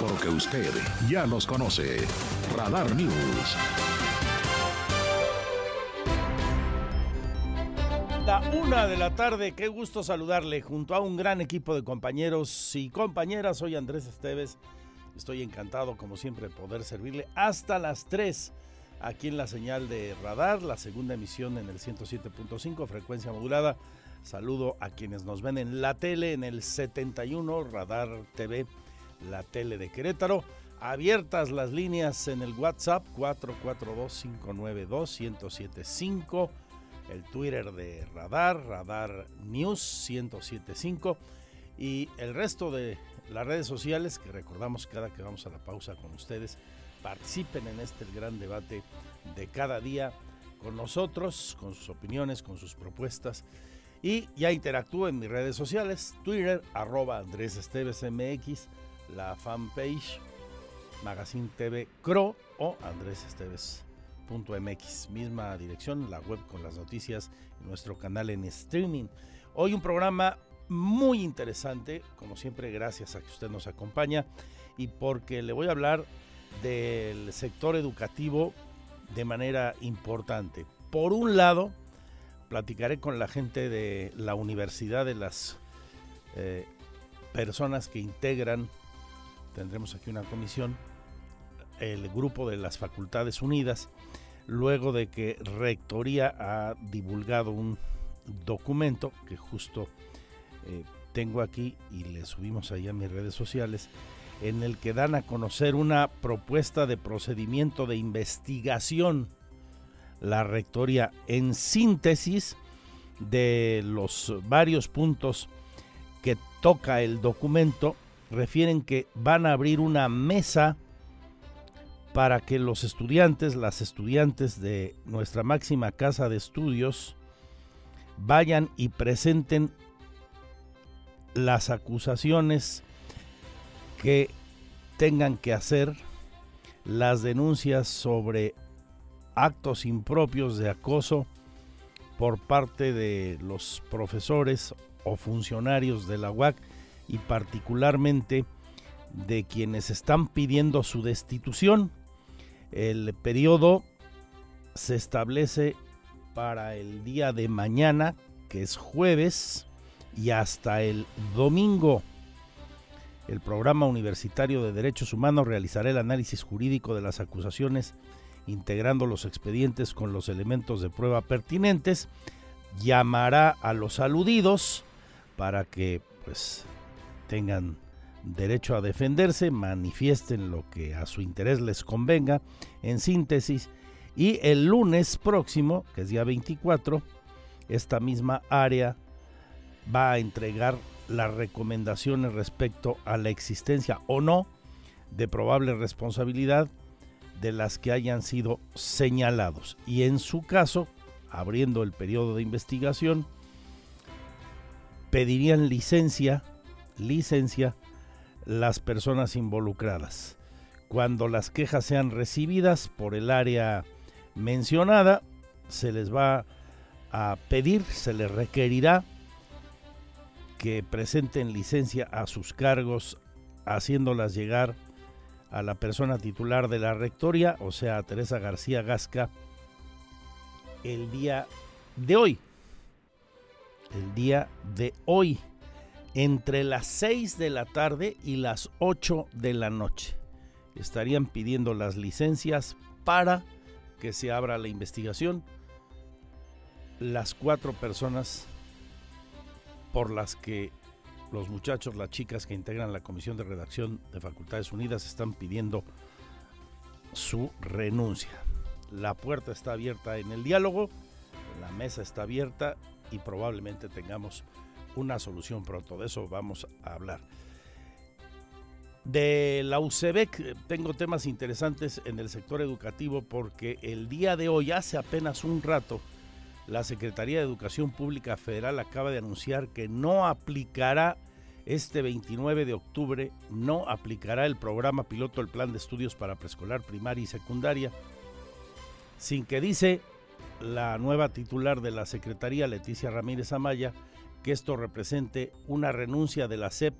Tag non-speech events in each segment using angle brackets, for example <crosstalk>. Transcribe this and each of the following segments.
Porque usted ya los conoce. Radar News. La una de la tarde, qué gusto saludarle junto a un gran equipo de compañeros y compañeras. Soy Andrés Esteves. Estoy encantado, como siempre, de poder servirle hasta las 3 aquí en la señal de radar, la segunda emisión en el 107.5, frecuencia modulada. Saludo a quienes nos ven en la tele, en el 71, Radar TV, la tele de Querétaro. Abiertas las líneas en el WhatsApp 442-592-1075, el Twitter de Radar, Radar News 1075 y el resto de las redes sociales que recordamos cada que vamos a la pausa con ustedes participen en este gran debate de cada día con nosotros, con sus opiniones, con sus propuestas. Y ya interactúo en mis redes sociales, Twitter, arroba Andrés Esteves MX, la fanpage Magazine TV Cro o Andrés Esteves.mx, misma dirección, la web con las noticias nuestro canal en streaming. Hoy un programa muy interesante, como siempre, gracias a que usted nos acompaña y porque le voy a hablar del sector educativo de manera importante. Por un lado, platicaré con la gente de la universidad, de las eh, personas que integran, tendremos aquí una comisión, el grupo de las Facultades Unidas, luego de que Rectoría ha divulgado un documento que justo eh, tengo aquí y le subimos ahí a mis redes sociales, en el que dan a conocer una propuesta de procedimiento de investigación. La rectoría en síntesis de los varios puntos que toca el documento refieren que van a abrir una mesa para que los estudiantes, las estudiantes de nuestra máxima casa de estudios, vayan y presenten las acusaciones que tengan que hacer las denuncias sobre actos impropios de acoso por parte de los profesores o funcionarios de la UAC y particularmente de quienes están pidiendo su destitución. El periodo se establece para el día de mañana, que es jueves, y hasta el domingo el Programa Universitario de Derechos Humanos realizará el análisis jurídico de las acusaciones, integrando los expedientes con los elementos de prueba pertinentes, llamará a los aludidos para que pues tengan derecho a defenderse, manifiesten lo que a su interés les convenga, en síntesis, y el lunes próximo, que es día 24, esta misma área va a entregar las recomendaciones respecto a la existencia o no de probable responsabilidad de las que hayan sido señalados. Y en su caso, abriendo el periodo de investigación, pedirían licencia, licencia las personas involucradas. Cuando las quejas sean recibidas por el área mencionada, se les va a pedir, se les requerirá que presenten licencia a sus cargos, haciéndolas llegar a la persona titular de la rectoria, o sea, a Teresa García Gasca, el día de hoy. El día de hoy, entre las 6 de la tarde y las 8 de la noche. Estarían pidiendo las licencias para que se abra la investigación. Las cuatro personas por las que los muchachos, las chicas que integran la Comisión de Redacción de Facultades Unidas están pidiendo su renuncia. La puerta está abierta en el diálogo, la mesa está abierta y probablemente tengamos una solución pronto. De eso vamos a hablar. De la UCEBEC tengo temas interesantes en el sector educativo porque el día de hoy, hace apenas un rato, la Secretaría de Educación Pública Federal acaba de anunciar que no aplicará este 29 de octubre, no aplicará el programa piloto el Plan de Estudios para Preescolar, Primaria y Secundaria, sin que dice la nueva titular de la Secretaría, Leticia Ramírez Amaya, que esto represente una renuncia de la SEP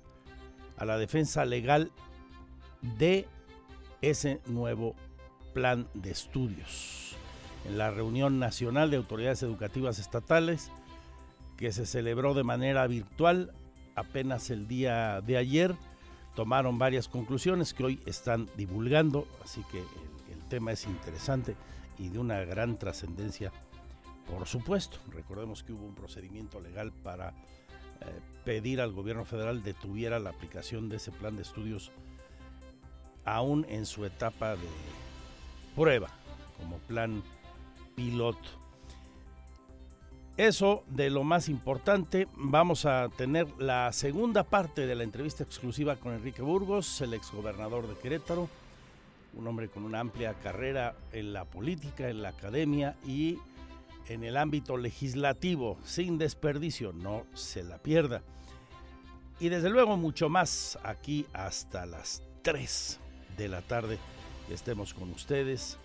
a la defensa legal de ese nuevo plan de estudios. En la reunión nacional de autoridades educativas estatales, que se celebró de manera virtual apenas el día de ayer, tomaron varias conclusiones que hoy están divulgando, así que el, tema es interesante y de una gran trascendencia, por supuesto. Recordemos que hubo un procedimiento legal para eh, pedir al gobierno federal detuviera la aplicación de ese plan de estudios aún en su etapa de prueba, como plan piloto. Eso de lo más importante, vamos a tener la segunda parte de la entrevista exclusiva con Enrique Burgos, el exgobernador de Querétaro, un hombre con una amplia carrera en la política, en la academia y en el ámbito legislativo, sin desperdicio, no se la pierda. Y desde luego mucho más aquí hasta las 3 de la tarde estemos con ustedes.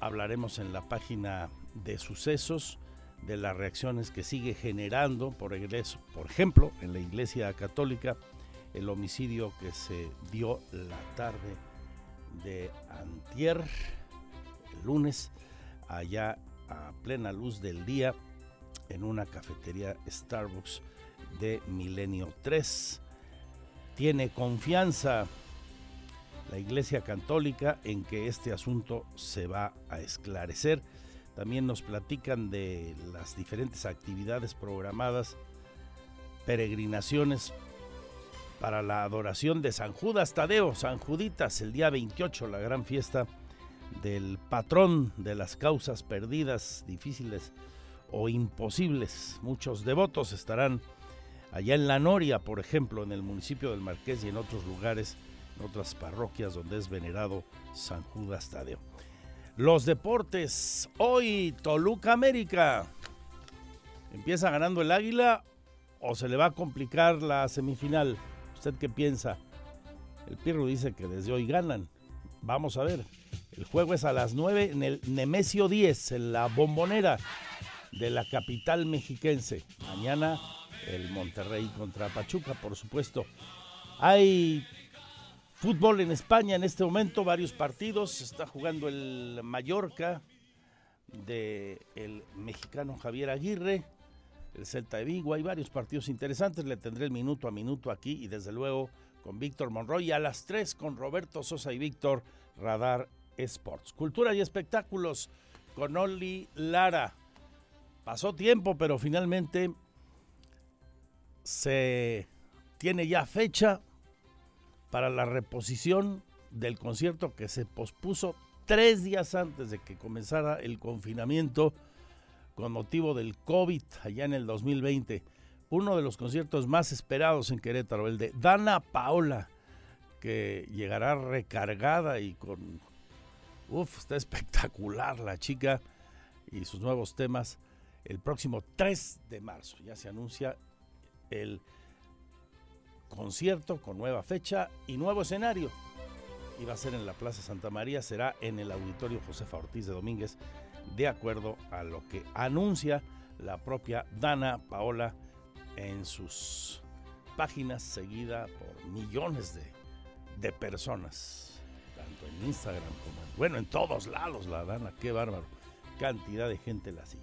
Hablaremos en la página de sucesos de las reacciones que sigue generando, por, por ejemplo, en la Iglesia Católica, el homicidio que se dio la tarde de antier, el lunes, allá a plena luz del día, en una cafetería Starbucks de Milenio 3. Tiene confianza la Iglesia Católica en que este asunto se va a esclarecer también nos platican de las diferentes actividades programadas, peregrinaciones para la adoración de San Judas Tadeo, San Juditas, el día 28, la gran fiesta del patrón de las causas perdidas, difíciles o imposibles. Muchos devotos estarán allá en La Noria, por ejemplo, en el municipio del Marqués y en otros lugares, en otras parroquias donde es venerado San Judas Tadeo. Los deportes. Hoy Toluca América. ¿Empieza ganando el Águila o se le va a complicar la semifinal? ¿Usted qué piensa? El Pirro dice que desde hoy ganan. Vamos a ver. El juego es a las 9 en el Nemesio 10, en la bombonera de la capital mexiquense. Mañana el Monterrey contra Pachuca, por supuesto. Hay Fútbol en España en este momento, varios partidos. Está jugando el Mallorca de el mexicano Javier Aguirre, el Celta de Vigo. Hay varios partidos interesantes. Le tendré el minuto a minuto aquí y desde luego con Víctor Monroy. A las 3 con Roberto Sosa y Víctor Radar Sports. Cultura y espectáculos con Oli Lara. Pasó tiempo, pero finalmente se tiene ya fecha para la reposición del concierto que se pospuso tres días antes de que comenzara el confinamiento con motivo del COVID allá en el 2020. Uno de los conciertos más esperados en Querétaro, el de Dana Paola, que llegará recargada y con... Uf, está espectacular la chica y sus nuevos temas el próximo 3 de marzo. Ya se anuncia el concierto con nueva fecha y nuevo escenario. Y va a ser en la Plaza Santa María, será en el Auditorio Josefa Ortiz de Domínguez, de acuerdo a lo que anuncia la propia Dana Paola en sus páginas, seguida por millones de, de personas, tanto en Instagram como en, bueno, en todos lados la Dana, qué bárbaro, cantidad de gente la sigue.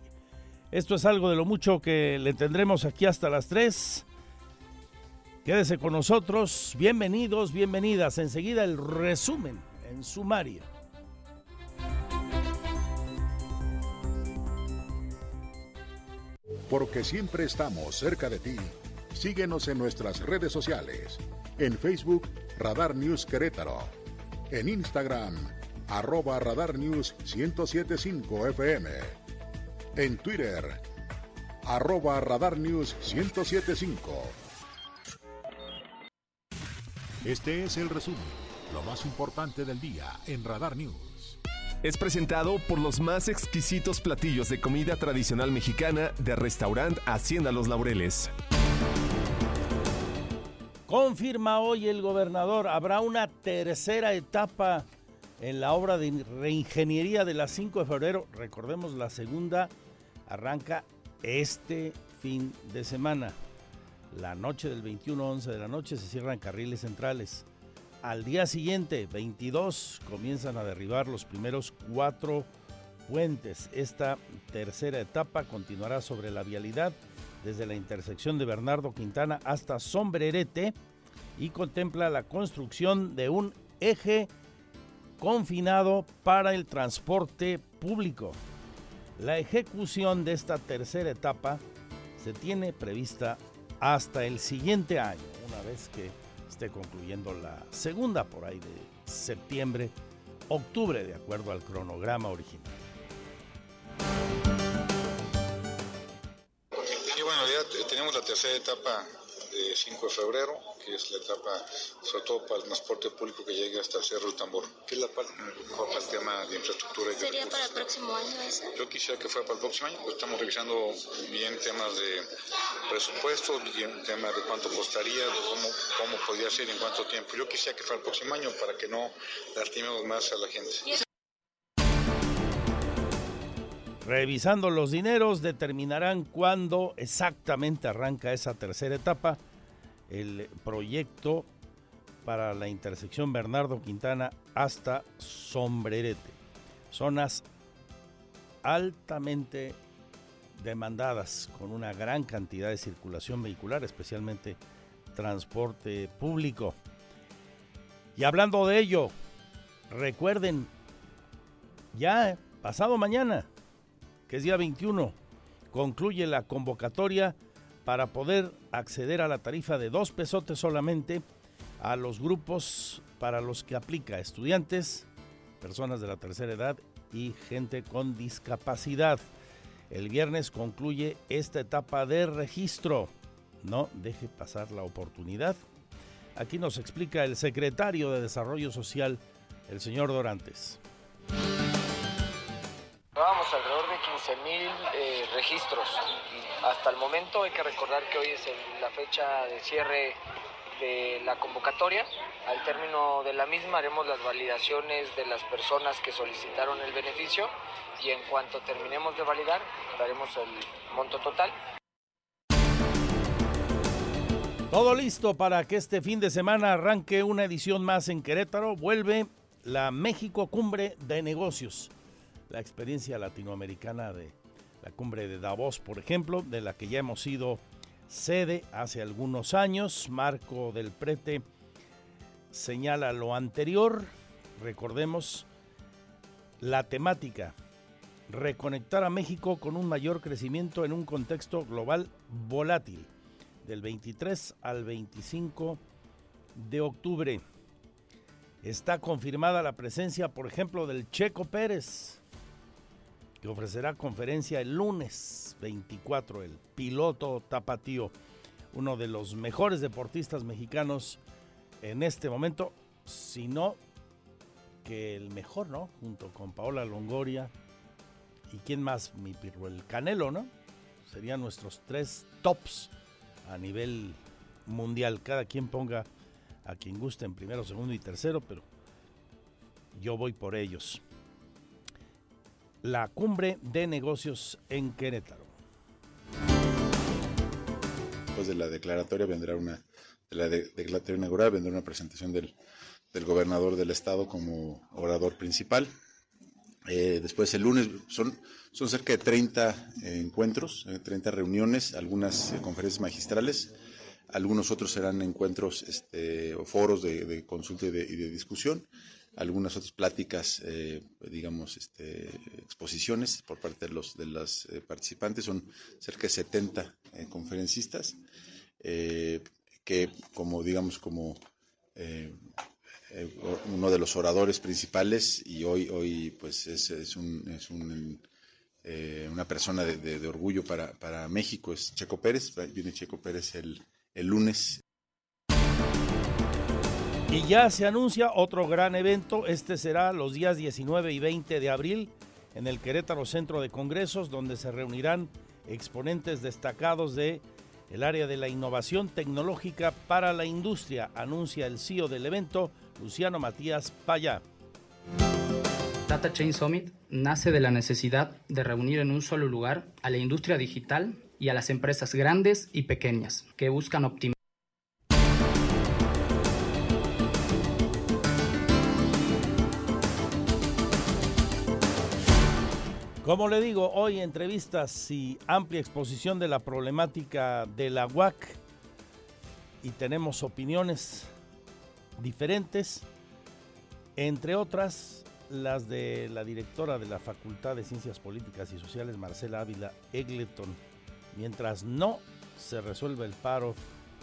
Esto es algo de lo mucho que le tendremos aquí hasta las 3. Quédese con nosotros, bienvenidos, bienvenidas. Enseguida el resumen en sumario. Porque siempre estamos cerca de ti. Síguenos en nuestras redes sociales. En Facebook, Radar News Querétaro. En Instagram, arroba Radar News 1075 FM. En Twitter, arroba Radar News 1075 Este es el resumen, lo más importante del día en Radar News. Es presentado por los más exquisitos platillos de comida tradicional mexicana de restaurante Hacienda Los Laureles. Confirma hoy el gobernador, habrá una tercera etapa en la obra de reingeniería de la 5 de febrero. Recordemos, la segunda arranca este fin de semana. La noche del 21-11 de la noche se cierran carriles centrales. Al día siguiente, 22, comienzan a derribar los primeros cuatro puentes. Esta tercera etapa continuará sobre la vialidad desde la intersección de Bernardo Quintana hasta Sombrerete y contempla la construcción de un eje confinado para el transporte público. La ejecución de esta tercera etapa se tiene prevista hasta el siguiente año, una vez que esté concluyendo la segunda por ahí de septiembre, octubre, de acuerdo al cronograma original. Y bueno, ya tenemos la tercera etapa de 5 de febrero, que es la etapa, sobre todo para el transporte público que llegue hasta Cerro del Tambor, que es la parte que me preocupa para el tema de infraestructura. Y de ¿Sería para el próximo año esa? Yo quisiera que fuera para el próximo año, pues estamos revisando bien temas de presupuesto, bien temas de cuánto costaría, cómo, cómo podría ser, en cuánto tiempo. Yo quisiera que fuera el próximo año para que no lastimemos más a la gente. Revisando los dineros, determinarán cuándo exactamente arranca esa tercera etapa. El proyecto para la intersección Bernardo Quintana hasta Sombrerete. Zonas altamente demandadas con una gran cantidad de circulación vehicular, especialmente transporte público. Y hablando de ello, recuerden, ya pasado mañana, que es día 21, concluye la convocatoria para poder acceder a la tarifa de dos pesotes solamente a los grupos para los que aplica estudiantes, personas de la tercera edad y gente con discapacidad. El viernes concluye esta etapa de registro. No deje pasar la oportunidad. Aquí nos explica el secretario de Desarrollo Social, el señor Dorantes. Llevamos alrededor de 15 mil eh, registros. Hasta el momento hay que recordar que hoy es la fecha de cierre de la convocatoria. Al término de la misma haremos las validaciones de las personas que solicitaron el beneficio y en cuanto terminemos de validar daremos el monto total. Todo listo para que este fin de semana arranque una edición más en Querétaro. Vuelve la México Cumbre de Negocios. La experiencia latinoamericana de la cumbre de Davos, por ejemplo, de la que ya hemos sido sede hace algunos años. Marco del Prete señala lo anterior. Recordemos la temática. Reconectar a México con un mayor crecimiento en un contexto global volátil del 23 al 25 de octubre. Está confirmada la presencia, por ejemplo, del Checo Pérez, que ofrecerá conferencia el lunes 24, el piloto tapatío, uno de los mejores deportistas mexicanos en este momento, si no que el mejor, ¿no? Junto con Paola Longoria y quién más, mi pirro, el Canelo, ¿no? Serían nuestros tres tops a nivel mundial. Cada quien ponga a quien guste en primero, segundo y tercero, pero yo voy por ellos. La cumbre de negocios en Querétaro. Después de la declaratoria vendrá una, de la de- declaratoria inaugural vendrá una presentación del, del gobernador del estado como orador principal. Eh, después el lunes son, son cerca de 30 eh, encuentros, eh, 30 reuniones, algunas eh, conferencias magistrales, algunos otros serán encuentros este, o foros de, consulta y de discusión, algunas otras pláticas, eh, digamos, este, exposiciones por parte de los de las eh, participantes, son cerca de 70 eh, conferencistas, eh, que como digamos como eh, eh, uno de los oradores principales y hoy hoy pues es, es un, es un una persona de- de orgullo para, para México es Checo Pérez. Viene Checo Pérez el, el lunes Y ya se anuncia otro gran evento. Este será los días 19 y 20 de abril en el Querétaro Centro de Congresos, donde se reunirán exponentes destacados de el área de la innovación tecnológica para la industria, anuncia el CEO del evento, Luciano Matías Paya. Data Chain Summit nace de la necesidad de reunir en un solo lugar a la industria digital y a las empresas grandes y pequeñas que buscan optimizar Como le digo, hoy entrevistas y amplia exposición de la problemática de la UAC y tenemos opiniones diferentes, entre otras las de la directora de la Facultad de Ciencias Políticas y Sociales, Marcela Ávila Egleton. Mientras no se resuelve el paro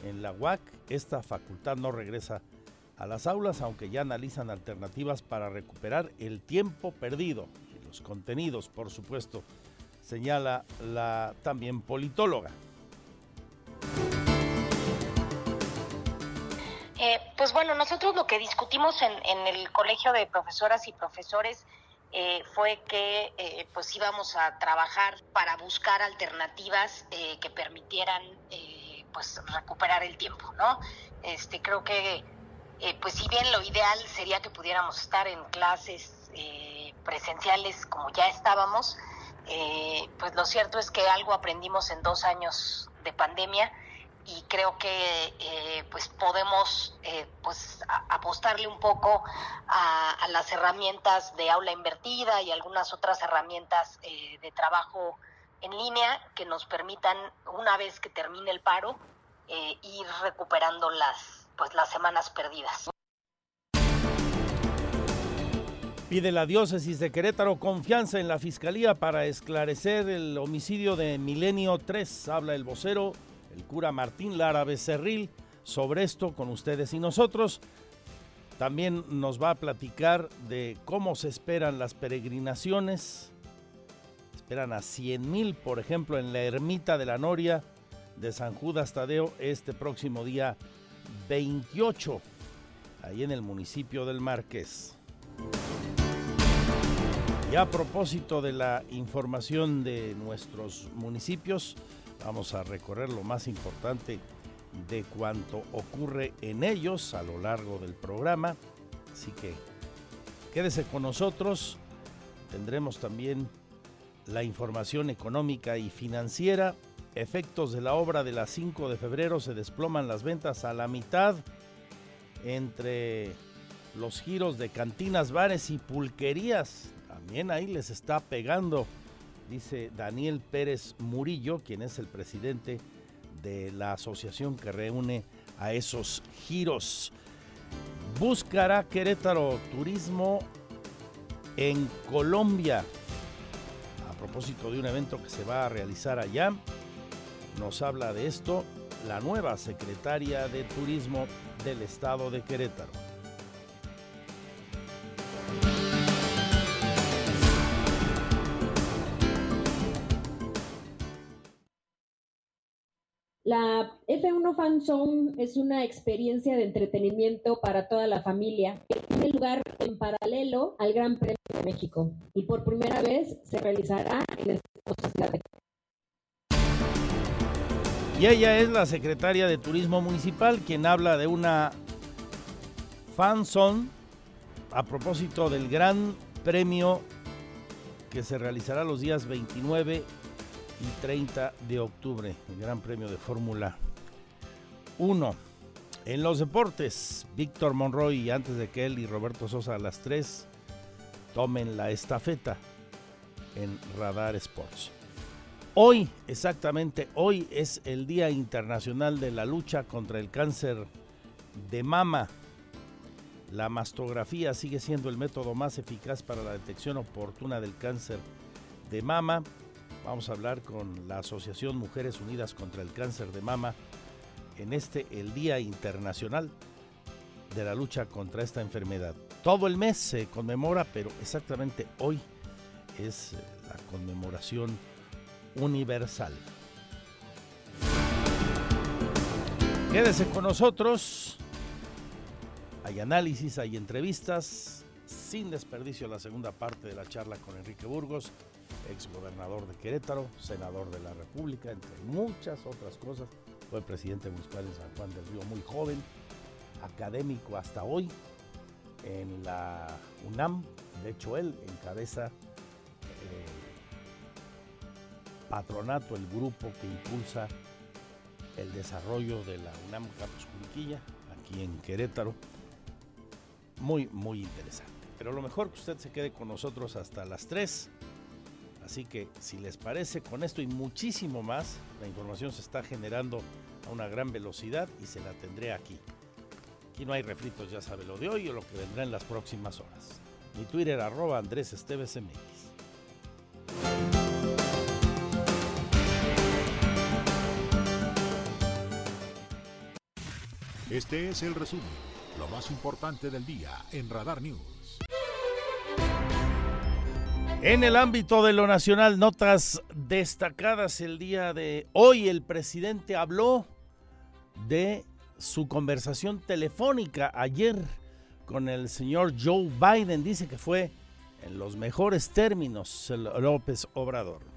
en la UAC, esta facultad no regresa a las aulas, aunque ya analizan alternativas para recuperar el tiempo perdido contenidos, por supuesto, señala la también politóloga. Eh, pues bueno, nosotros lo que discutimos en, el Colegio de Profesoras y Profesores eh, fue que eh, pues íbamos a trabajar para buscar alternativas que permitieran pues recuperar el tiempo, ¿no? Este creo que pues si bien lo ideal sería que pudiéramos estar en clases presenciales como ya estábamos, eh, pues lo cierto es que algo aprendimos en dos años de pandemia y creo que eh, pues podemos eh, pues apostarle un poco a, a, las herramientas de aula invertida y algunas otras herramientas de trabajo en línea que nos permitan una vez que termine el paro ir recuperando las pues las semanas perdidas. Pide la diócesis de Querétaro confianza en la fiscalía para esclarecer el homicidio de Milenio 3. Habla el vocero, el cura Martín Lara Becerril, sobre esto con ustedes y nosotros. También nos va a platicar de cómo se esperan las peregrinaciones. Esperan a 100 mil, por ejemplo, en la ermita de la Noria de San Judas Tadeo este próximo día 28, ahí en el municipio del Marqués. Y a propósito de la información de nuestros municipios, vamos a recorrer lo más importante de cuanto ocurre en ellos a lo largo del programa. Así que quédese con nosotros. Tendremos también la información económica y financiera. Efectos de la obra de la 5 de febrero se desploman las ventas a la mitad entre los giros de cantinas, bares y pulquerías también ahí les está pegando, dice Daniel Pérez Murillo, quien es el presidente de la asociación que reúne a esos giros. Buscará Querétaro Turismo en Colombia. A propósito de un evento que se va a realizar allá, nos habla de esto la nueva secretaria de Turismo del estado de Querétaro. La F1 Fan Zone es una experiencia de entretenimiento para toda la familia que tiene lugar en paralelo al Gran Premio de México y por primera vez se realizará en esta ciudad. Y ella es la secretaria de Turismo Municipal quien habla de una Fan Zone a propósito del Gran Premio que se realizará los días 29 y 30 de octubre, el Gran Premio de Fórmula 1. En los deportes, Víctor Monroy, antes de que él y Roberto Sosa a las 3 tomen la estafeta en Radar Sports. Hoy, exactamente hoy, es el Día Internacional de la Lucha contra el Cáncer de Mama. La mastografía sigue siendo el método más eficaz para la detección oportuna del cáncer de mama. Vamos a hablar con la Asociación Mujeres Unidas contra el Cáncer de Mama en este, el Día Internacional de la Lucha contra esta enfermedad. Todo el mes se conmemora, pero exactamente hoy es la conmemoración universal. Quédese con nosotros. Hay análisis, hay entrevistas, sin desperdicio la segunda parte de la charla con Enrique Burgos, ex gobernador de Querétaro, senador de la República, entre muchas otras cosas. Fue presidente municipal de San Juan del Río muy joven, académico hasta hoy en la UNAM. De hecho, él encabeza eh, patronato, el grupo que impulsa el desarrollo de la UNAM Campus Curiquilla, aquí en Querétaro. Muy, muy interesante. Pero lo mejor que usted se quede con nosotros hasta las 3. Así que si les parece, con esto y muchísimo más, la información se está generando a una gran velocidad y se la tendré aquí. Aquí no hay refritos, ya sabe lo de hoy o lo que vendrá en las próximas horas. Mi Twitter arroba Andrés Esteves MX. Este es el resumen, lo más importante del día en Radar News. En el ámbito de lo nacional, notas destacadas el día de hoy. El presidente habló de su conversación telefónica ayer con el señor Joe Biden. Dice que fue en los mejores términos López Obrador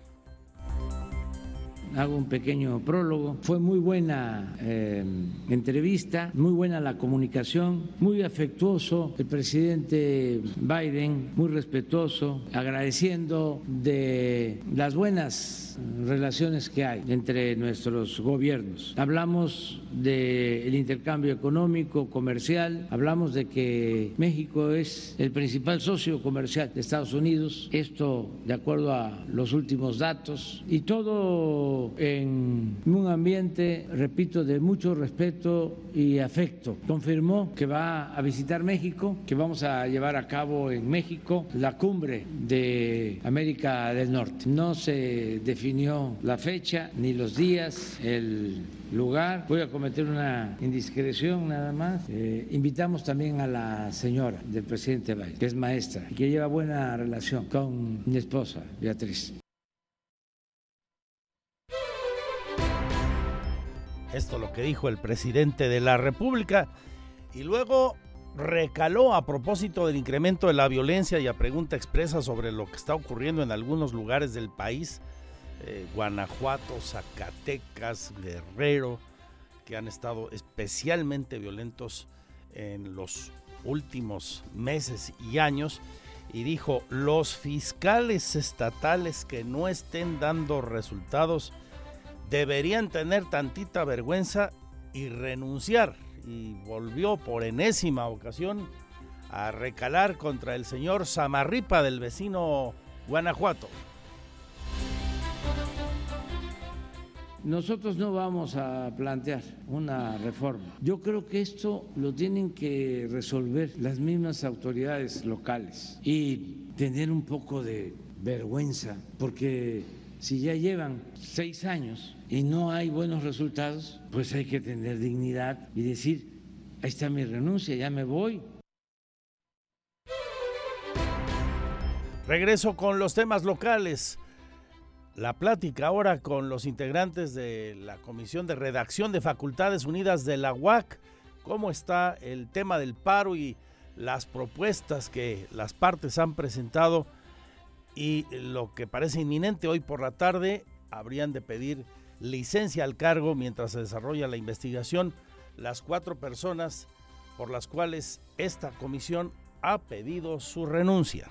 hago un pequeño prólogo. Fue muy buena eh, entrevista, muy buena la comunicación, muy afectuoso el presidente Biden, muy respetuoso, agradeciendo de las buenas relaciones que hay entre nuestros gobiernos. Hablamos del intercambio económico, comercial, hablamos de que México es el principal socio comercial de Estados Unidos, esto de acuerdo a los últimos datos, y todo en un ambiente, repito, de mucho respeto y afecto. Confirmó que va a visitar México, que vamos a llevar a cabo en México la cumbre de América del Norte. No se definió la fecha ni los días, el lugar. Voy a cometer una indiscreción nada más. Eh, invitamos también a la señora del presidente Biden, que es maestra y que lleva buena relación con mi esposa, Beatriz. Esto lo que dijo el presidente de la República. Y luego recaló a propósito del incremento de la violencia y a pregunta expresa sobre lo que está ocurriendo en algunos lugares del país, eh, Guanajuato, Zacatecas, Guerrero, que han estado especialmente violentos en los últimos meses y años. Y dijo, los fiscales estatales que no estén dando resultados deberían tener tantita vergüenza y renunciar. Y volvió por enésima ocasión a recalar contra el señor Samarripa del vecino Guanajuato. Nosotros no vamos a plantear una reforma. Yo creo que esto lo tienen que resolver las mismas autoridades locales y tener un poco de vergüenza, porque si ya llevan seis años y no hay buenos resultados, pues hay que tener dignidad y decir, ahí está mi renuncia, ya me voy. Regreso con los temas locales. La plática ahora con los integrantes de la Comisión de Redacción de Facultades Unidas de la UAC. ¿Cómo está el tema del paro y las propuestas que las partes han presentado? Y lo que parece inminente hoy por la tarde, habrían de pedir licencia al cargo mientras se desarrolla la investigación las cuatro personas por las cuales esta comisión ha pedido su renuncia.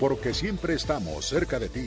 Porque siempre estamos cerca de ti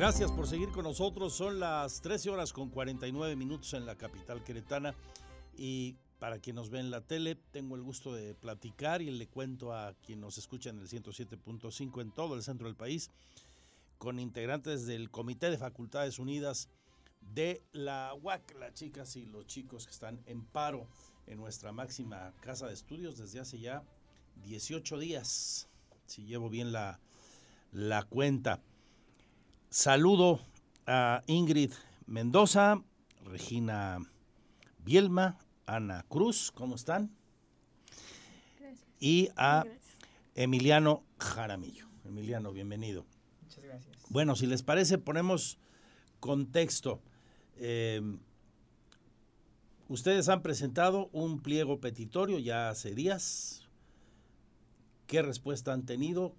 Gracias por seguir con nosotros. Son las 13 horas con 49 minutos en la capital queretana. Y para quien nos ve en la tele, tengo el gusto de platicar y le cuento a quien nos escucha en el 107.5 en todo el centro del país con integrantes del Comité de Facultades Unidas de la UAC, las chicas y los chicos que están en paro en nuestra máxima casa de estudios desde hace ya 18 días, si llevo bien la, la cuenta. Saludo a Ingrid Mendoza, Regina Bielma, Ana Cruz, ¿cómo están? Gracias. Y a Emiliano Jaramillo. Emiliano, bienvenido. Muchas gracias. Bueno, si les parece, ponemos contexto. Eh, ustedes han presentado un pliego petitorio ya hace días. ¿Qué respuesta han tenido?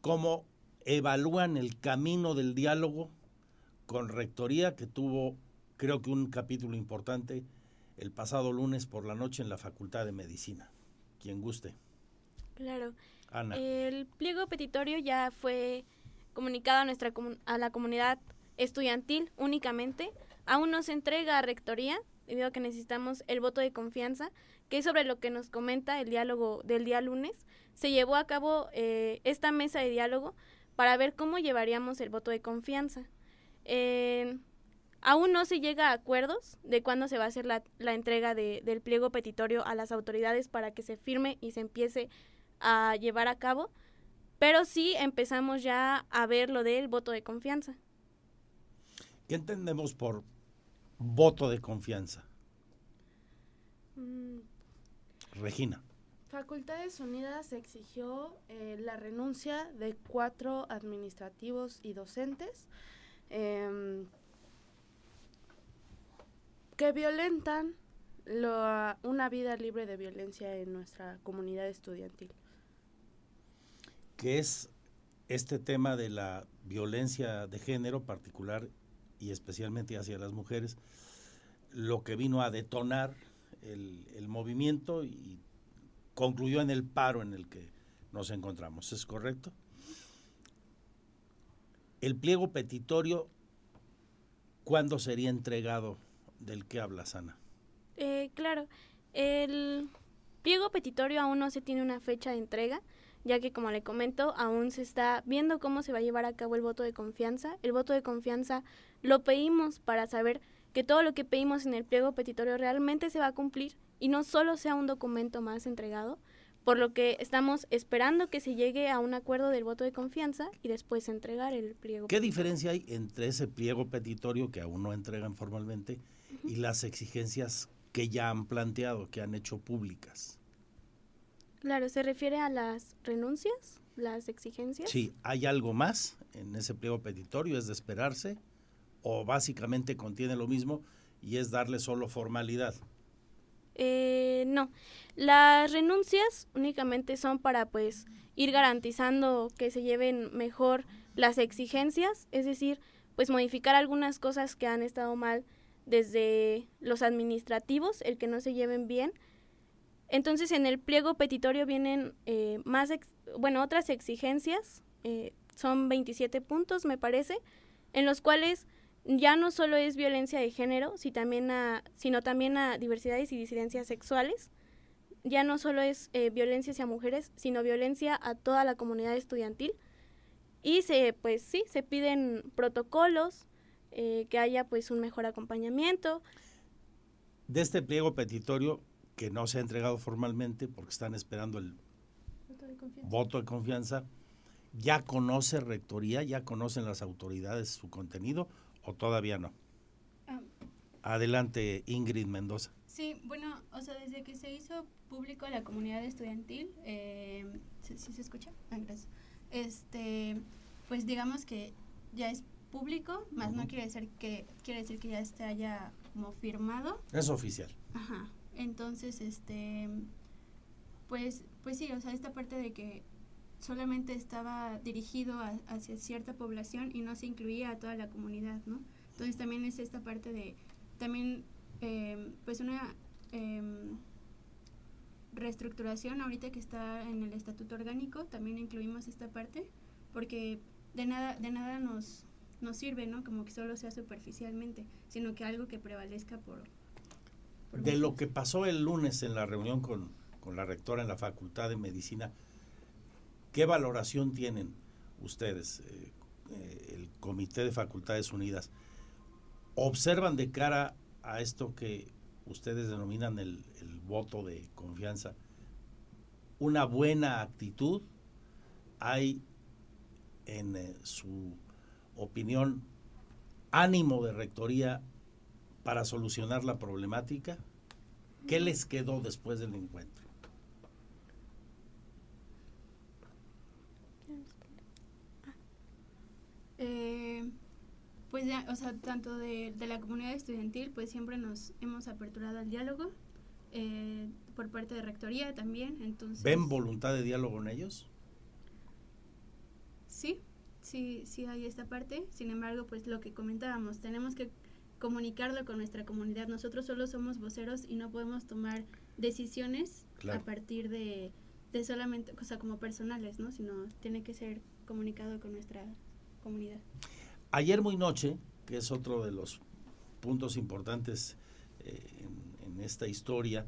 ¿Cómo evalúan el camino del diálogo con Rectoría que tuvo, creo que un capítulo importante el pasado lunes por la noche en la Facultad de Medicina? Quien guste. Claro. Ana. El pliego petitorio ya fue comunicado a, nuestra, a la comunidad estudiantil únicamente. Aún no se entrega a Rectoría, debido a que necesitamos el voto de confianza, que es sobre lo que nos comenta el diálogo del día lunes. Se llevó a cabo eh, esta mesa de diálogo para ver cómo llevaríamos el voto de confianza. Eh, aún no se llega a acuerdos de cuándo se va a hacer la, la entrega de, del pliego petitorio a las autoridades para que se firme y se empiece a llevar a cabo, pero sí empezamos ya a ver lo del voto de confianza. ¿Qué entendemos por voto de confianza? Mm. Regina. Facultades Unidas exigió eh, la renuncia de cuatro administrativos y docentes eh, que violentan una vida libre de violencia en nuestra comunidad estudiantil. ¿Qué es este tema de la violencia de género particular y especialmente hacia las mujeres, lo que vino a detonar el movimiento y concluyó en el paro en el que nos encontramos. ¿Es correcto? El pliego petitorio, ¿cuándo sería entregado? ¿Del que habla Sana? Eh, claro, el pliego petitorio aún no se tiene una fecha de entrega, ya que como le comento, aún se está viendo cómo se va a llevar a cabo el voto de confianza. El voto de confianza lo pedimos para saber que todo lo que pedimos en el pliego petitorio realmente se va a cumplir y no solo sea un documento más entregado, por lo que estamos esperando que se llegue a un acuerdo del voto de confianza y después entregar el pliego. ¿Qué diferencia hay entre ese pliego petitorio que aún no entregan formalmente uh -huh. y las exigencias que ya han planteado, que han hecho públicas? Claro, ¿se refiere a las renuncias, las exigencias? Sí, ¿hay algo más en ese pliego petitorio? ¿Es de esperarse? ¿O básicamente contiene lo mismo y es darle solo formalidad? Eh, no, las renuncias únicamente son para pues ir garantizando que se lleven mejor las exigencias, es decir, pues modificar algunas cosas que han estado mal desde los administrativos, el que no se lleven bien. Entonces en el pliego petitorio vienen eh, más, bueno, otras exigencias, eh, son 27 puntos me parece, en los cuales ya no solo es violencia de género, si también a, sino también a diversidades y disidencias sexuales. Ya no solo es eh, violencia hacia mujeres, sino violencia a toda la comunidad estudiantil. Y se, pues sí, se piden protocolos, eh, que haya pues un mejor acompañamiento. De este pliego petitorio que no se ha entregado formalmente porque están esperando el voto de confianza, voto de confianza ¿ya conoce Rectoría, ya conocen las autoridades su contenido o todavía no? Ah. Adelante, Ingrid Mendoza. Sí, bueno, o sea, desde que se hizo público la comunidad estudiantil, eh, ¿sí, ¿sí, se escucha? Ah, gracias. Este, pues digamos que ya es público, más uh -huh. no quiere decir que quiere decir que ya esté haya como firmado. Es oficial. Ajá. Entonces, este, pues, pues sí, o sea, esta parte de que solamente estaba dirigido a, hacia cierta población y no se incluía a toda la comunidad, ¿no? Entonces también es esta parte de, también, eh, pues una eh, reestructuración ahorita que está en el estatuto orgánico, también incluimos esta parte, porque de nada, de nada nos, nos sirve, ¿no? Como que solo sea superficialmente, sino que algo que prevalezca por... por de lo que pasó el lunes en la reunión con, con la rectora en la Facultad de Medicina, ¿Qué valoración tienen ustedes? Eh, eh, el Comité de Facultades Unidas, observan de cara a esto que ustedes denominan el, voto de confianza, una buena actitud, hay en eh, su opinión ánimo de rectoría para solucionar la problemática? ¿Qué les quedó después del encuentro? Eh, pues ya, o sea, tanto de, de, la comunidad estudiantil, pues siempre nos hemos aperturado al diálogo, eh, por parte de rectoría también, entonces... ¿Ven voluntad de diálogo en ellos? Sí, sí, sí hay esta parte, sin embargo, pues lo que comentábamos, tenemos que comunicarlo con nuestra comunidad, nosotros solo somos voceros y no podemos tomar decisiones claro. a partir de, de solamente, o sea, como personales, ¿no? Sino tiene que ser comunicado con nuestra Ayer muy noche, que es otro de los puntos importantes eh, en, esta historia,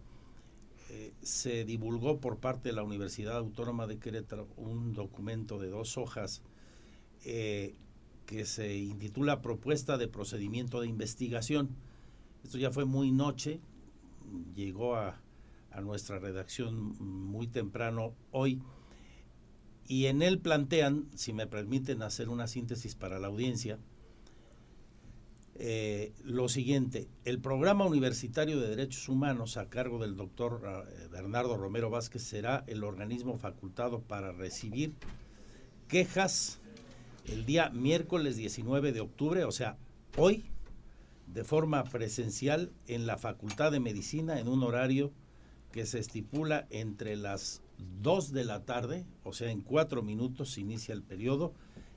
eh, se divulgó por parte de la Universidad Autónoma de Querétaro un documento de dos hojas eh, que se intitula Propuesta de Procedimiento de Investigación. Esto ya fue muy noche, llegó a nuestra redacción muy temprano hoy y en él plantean, si me permiten hacer una síntesis para la audiencia, eh, lo siguiente, el programa universitario de derechos humanos a cargo del doctor eh, Bernardo Romero Vázquez será el organismo facultado para recibir quejas el día miércoles 19 de octubre, o sea, hoy, de forma presencial en la Facultad de Medicina en un horario que se estipula entre las 2 de la tarde, o sea, en cuatro minutos se inicia el periodo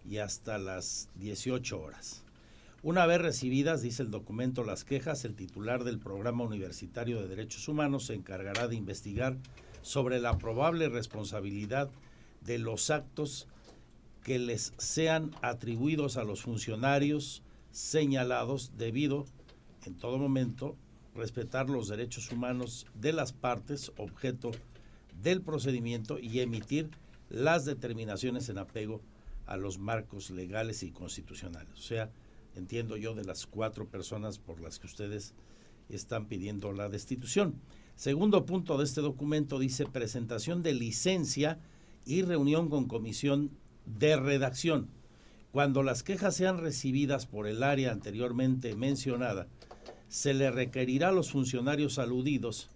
y hasta las 18 horas. Una vez recibidas, dice el documento, las quejas, el titular del Programa Universitario de Derechos Humanos se encargará de investigar sobre la probable responsabilidad de los actos que les sean atribuidos a los funcionarios señalados debido, en todo momento, respetar los derechos humanos de las partes objeto del procedimiento y emitir las determinaciones en apego a los marcos legales y constitucionales. O sea, entiendo yo, de las cuatro personas por las que ustedes están pidiendo la destitución. Segundo punto de este documento dice presentación de licencia y reunión con comisión de redacción. Cuando las quejas sean recibidas por el área anteriormente mencionada, se le requerirá a los funcionarios aludidos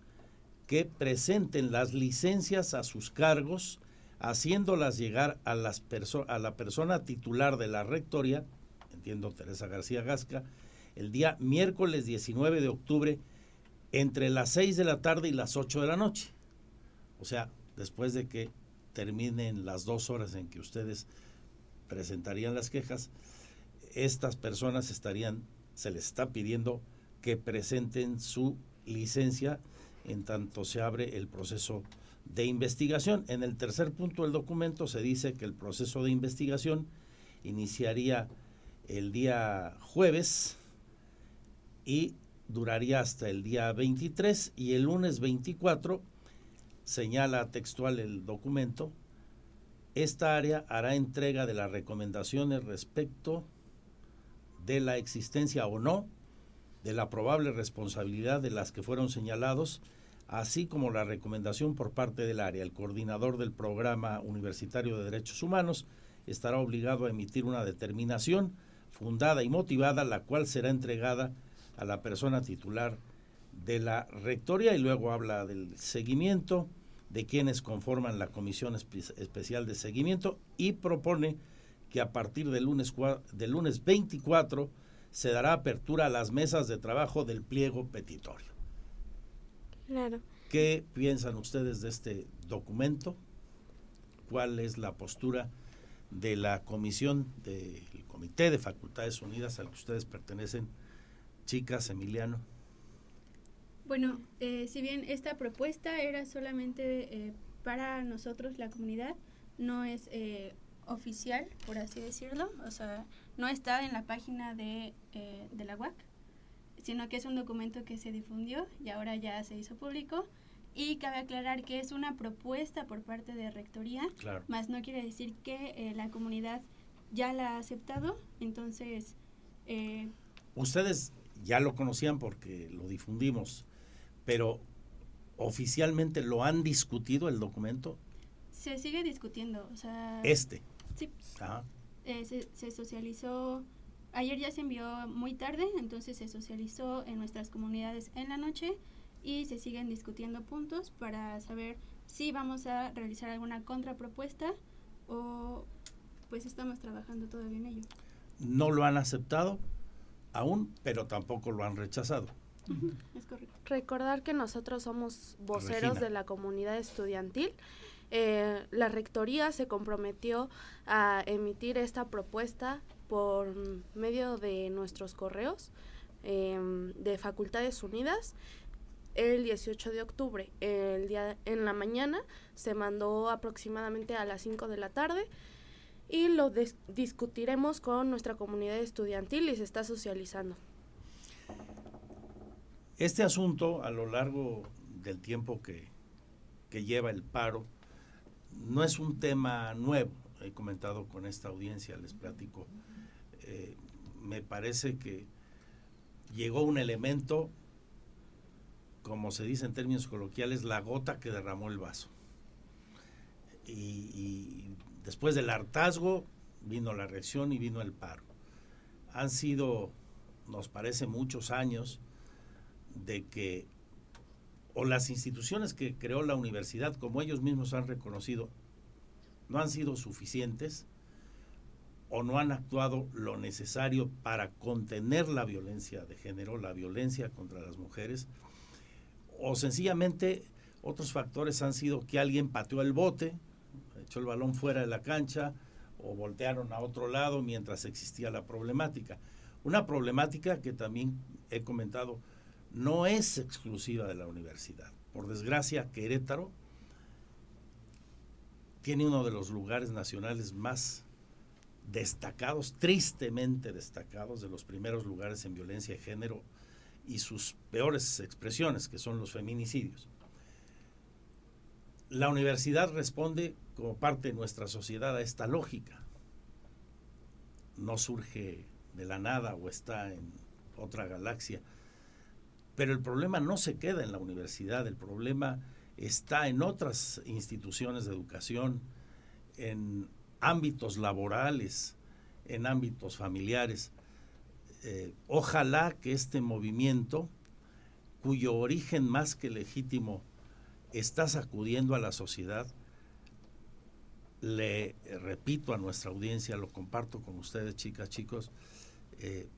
que presenten las licencias a sus cargos, haciéndolas llegar a, las a la persona titular de la rectoría, entiendo Teresa García Gasca, el día miércoles 19 de octubre entre las 6 de la tarde y las 8 de la noche. O sea, después de que terminen las dos horas en que ustedes presentarían las quejas, estas personas estarían, se les está pidiendo que presenten su licencia en tanto se abre el proceso de investigación. En el tercer punto del documento se dice que el proceso de investigación iniciaría el día jueves y duraría hasta el día 23 y el lunes 24 señala textual el documento, esta área hará entrega de las recomendaciones respecto de la existencia o no de la probable responsabilidad de las que fueron señalados, así como la recomendación por parte del área. El coordinador del Programa Universitario de Derechos Humanos estará obligado a emitir una determinación fundada y motivada, la cual será entregada a la persona titular de la rectoría y luego habla del seguimiento de quienes conforman la comisión especial de seguimiento y propone que a partir del lunes, del lunes 24 se dará apertura a las mesas de trabajo del pliego petitorio. Claro. ¿Qué piensan ustedes de este documento? ¿Cuál es la postura de la comisión del Comité de Facultades Unidas al que ustedes pertenecen, chicas, Emiliano? Bueno, eh, si bien esta propuesta era solamente eh, para nosotros, la comunidad, no es eh, oficial, por así decirlo, o sea, no está en la página de, eh, de la UAC, sino que es un documento que se difundió y ahora ya se hizo público. Y cabe aclarar que es una propuesta por parte de Rectoría, más no quiere decir que eh, la comunidad ya la ha aceptado, entonces... Eh, Ustedes ya lo conocían porque lo difundimos, pero oficialmente lo han discutido el documento. Se sigue discutiendo, o sea... Este. Sí. Eh, se, se, socializó, ayer ya se envió muy tarde, entonces se socializó en nuestras comunidades en la noche y se siguen discutiendo puntos para saber si vamos a realizar alguna contrapropuesta o pues estamos trabajando todavía en ello. No lo han aceptado aún, pero tampoco lo han rechazado. Es correcto. Recordar que nosotros somos voceros de la comunidad estudiantil. Eh, la rectoría se comprometió a emitir esta propuesta por medio de nuestros correos em, de Facultades Unidas el 18 de octubre. El día en la mañana se mandó aproximadamente a las 5 de la tarde y lo discutiremos con nuestra comunidad estudiantil y se está socializando. Este asunto a lo largo del tiempo que, que lleva el paro no es un tema nuevo. He comentado con esta audiencia, les platico. Eh, me parece que llegó un elemento como se dice en términos coloquiales, la gota que derramó el vaso. Y, después del hartazgo vino la reacción y vino el paro. Han sido, nos parece, muchos años de que o las instituciones que creó la universidad, como ellos mismos han reconocido, no han sido suficientes o no han actuado lo necesario para contener la violencia de género, la violencia contra las mujeres, o sencillamente otros factores han sido que alguien pateó el bote, echó el balón fuera de la cancha o voltearon a otro lado mientras existía la problemática. Una problemática que también he comentado no es exclusiva de la universidad. Por desgracia, Querétaro tiene uno de los lugares nacionales más destacados, tristemente destacados, de los primeros lugares en violencia de género y sus peores expresiones, que son los feminicidios. La universidad responde como parte de nuestra sociedad a esta lógica. No surge de la nada o está en otra galaxia. Pero el problema no se queda en la universidad, el problema está en otras instituciones de educación, en ámbitos laborales, en ámbitos familiares. Eh, ojalá que este movimiento, cuyo origen más que legítimo está sacudiendo a la sociedad, le repito a nuestra audiencia, lo comparto con ustedes, chicas, chicos, eh,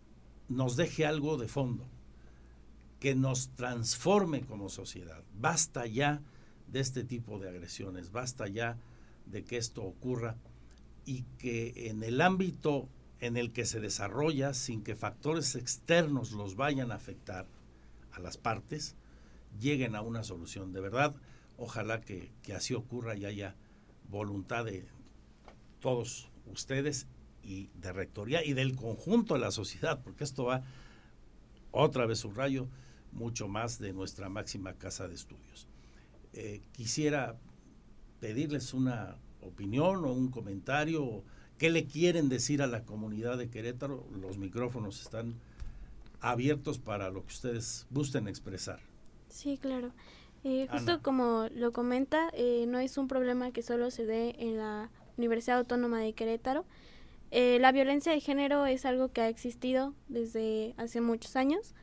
nos deje algo de fondo, que nos transforme como sociedad. Basta ya de este tipo de agresiones, basta ya de que esto ocurra y que en el ámbito en el que se desarrolla sin que factores externos los vayan a afectar a las partes, lleguen a una solución. De verdad, ojalá que, así ocurra y haya voluntad de todos ustedes y de rectoría y del conjunto de la sociedad, porque esto va, otra vez subrayo, mucho más de nuestra máxima casa de estudios. Eh, quisiera pedirles una opinión o un comentario ¿Qué le quieren decir a la comunidad de Querétaro? Los micrófonos están abiertos para lo que ustedes gusten expresar. Sí, claro. Eh, justo como lo comenta, eh, no es un problema que solo se dé en la Universidad Autónoma de Querétaro. Eh, la violencia de género es algo que ha existido desde hace muchos años.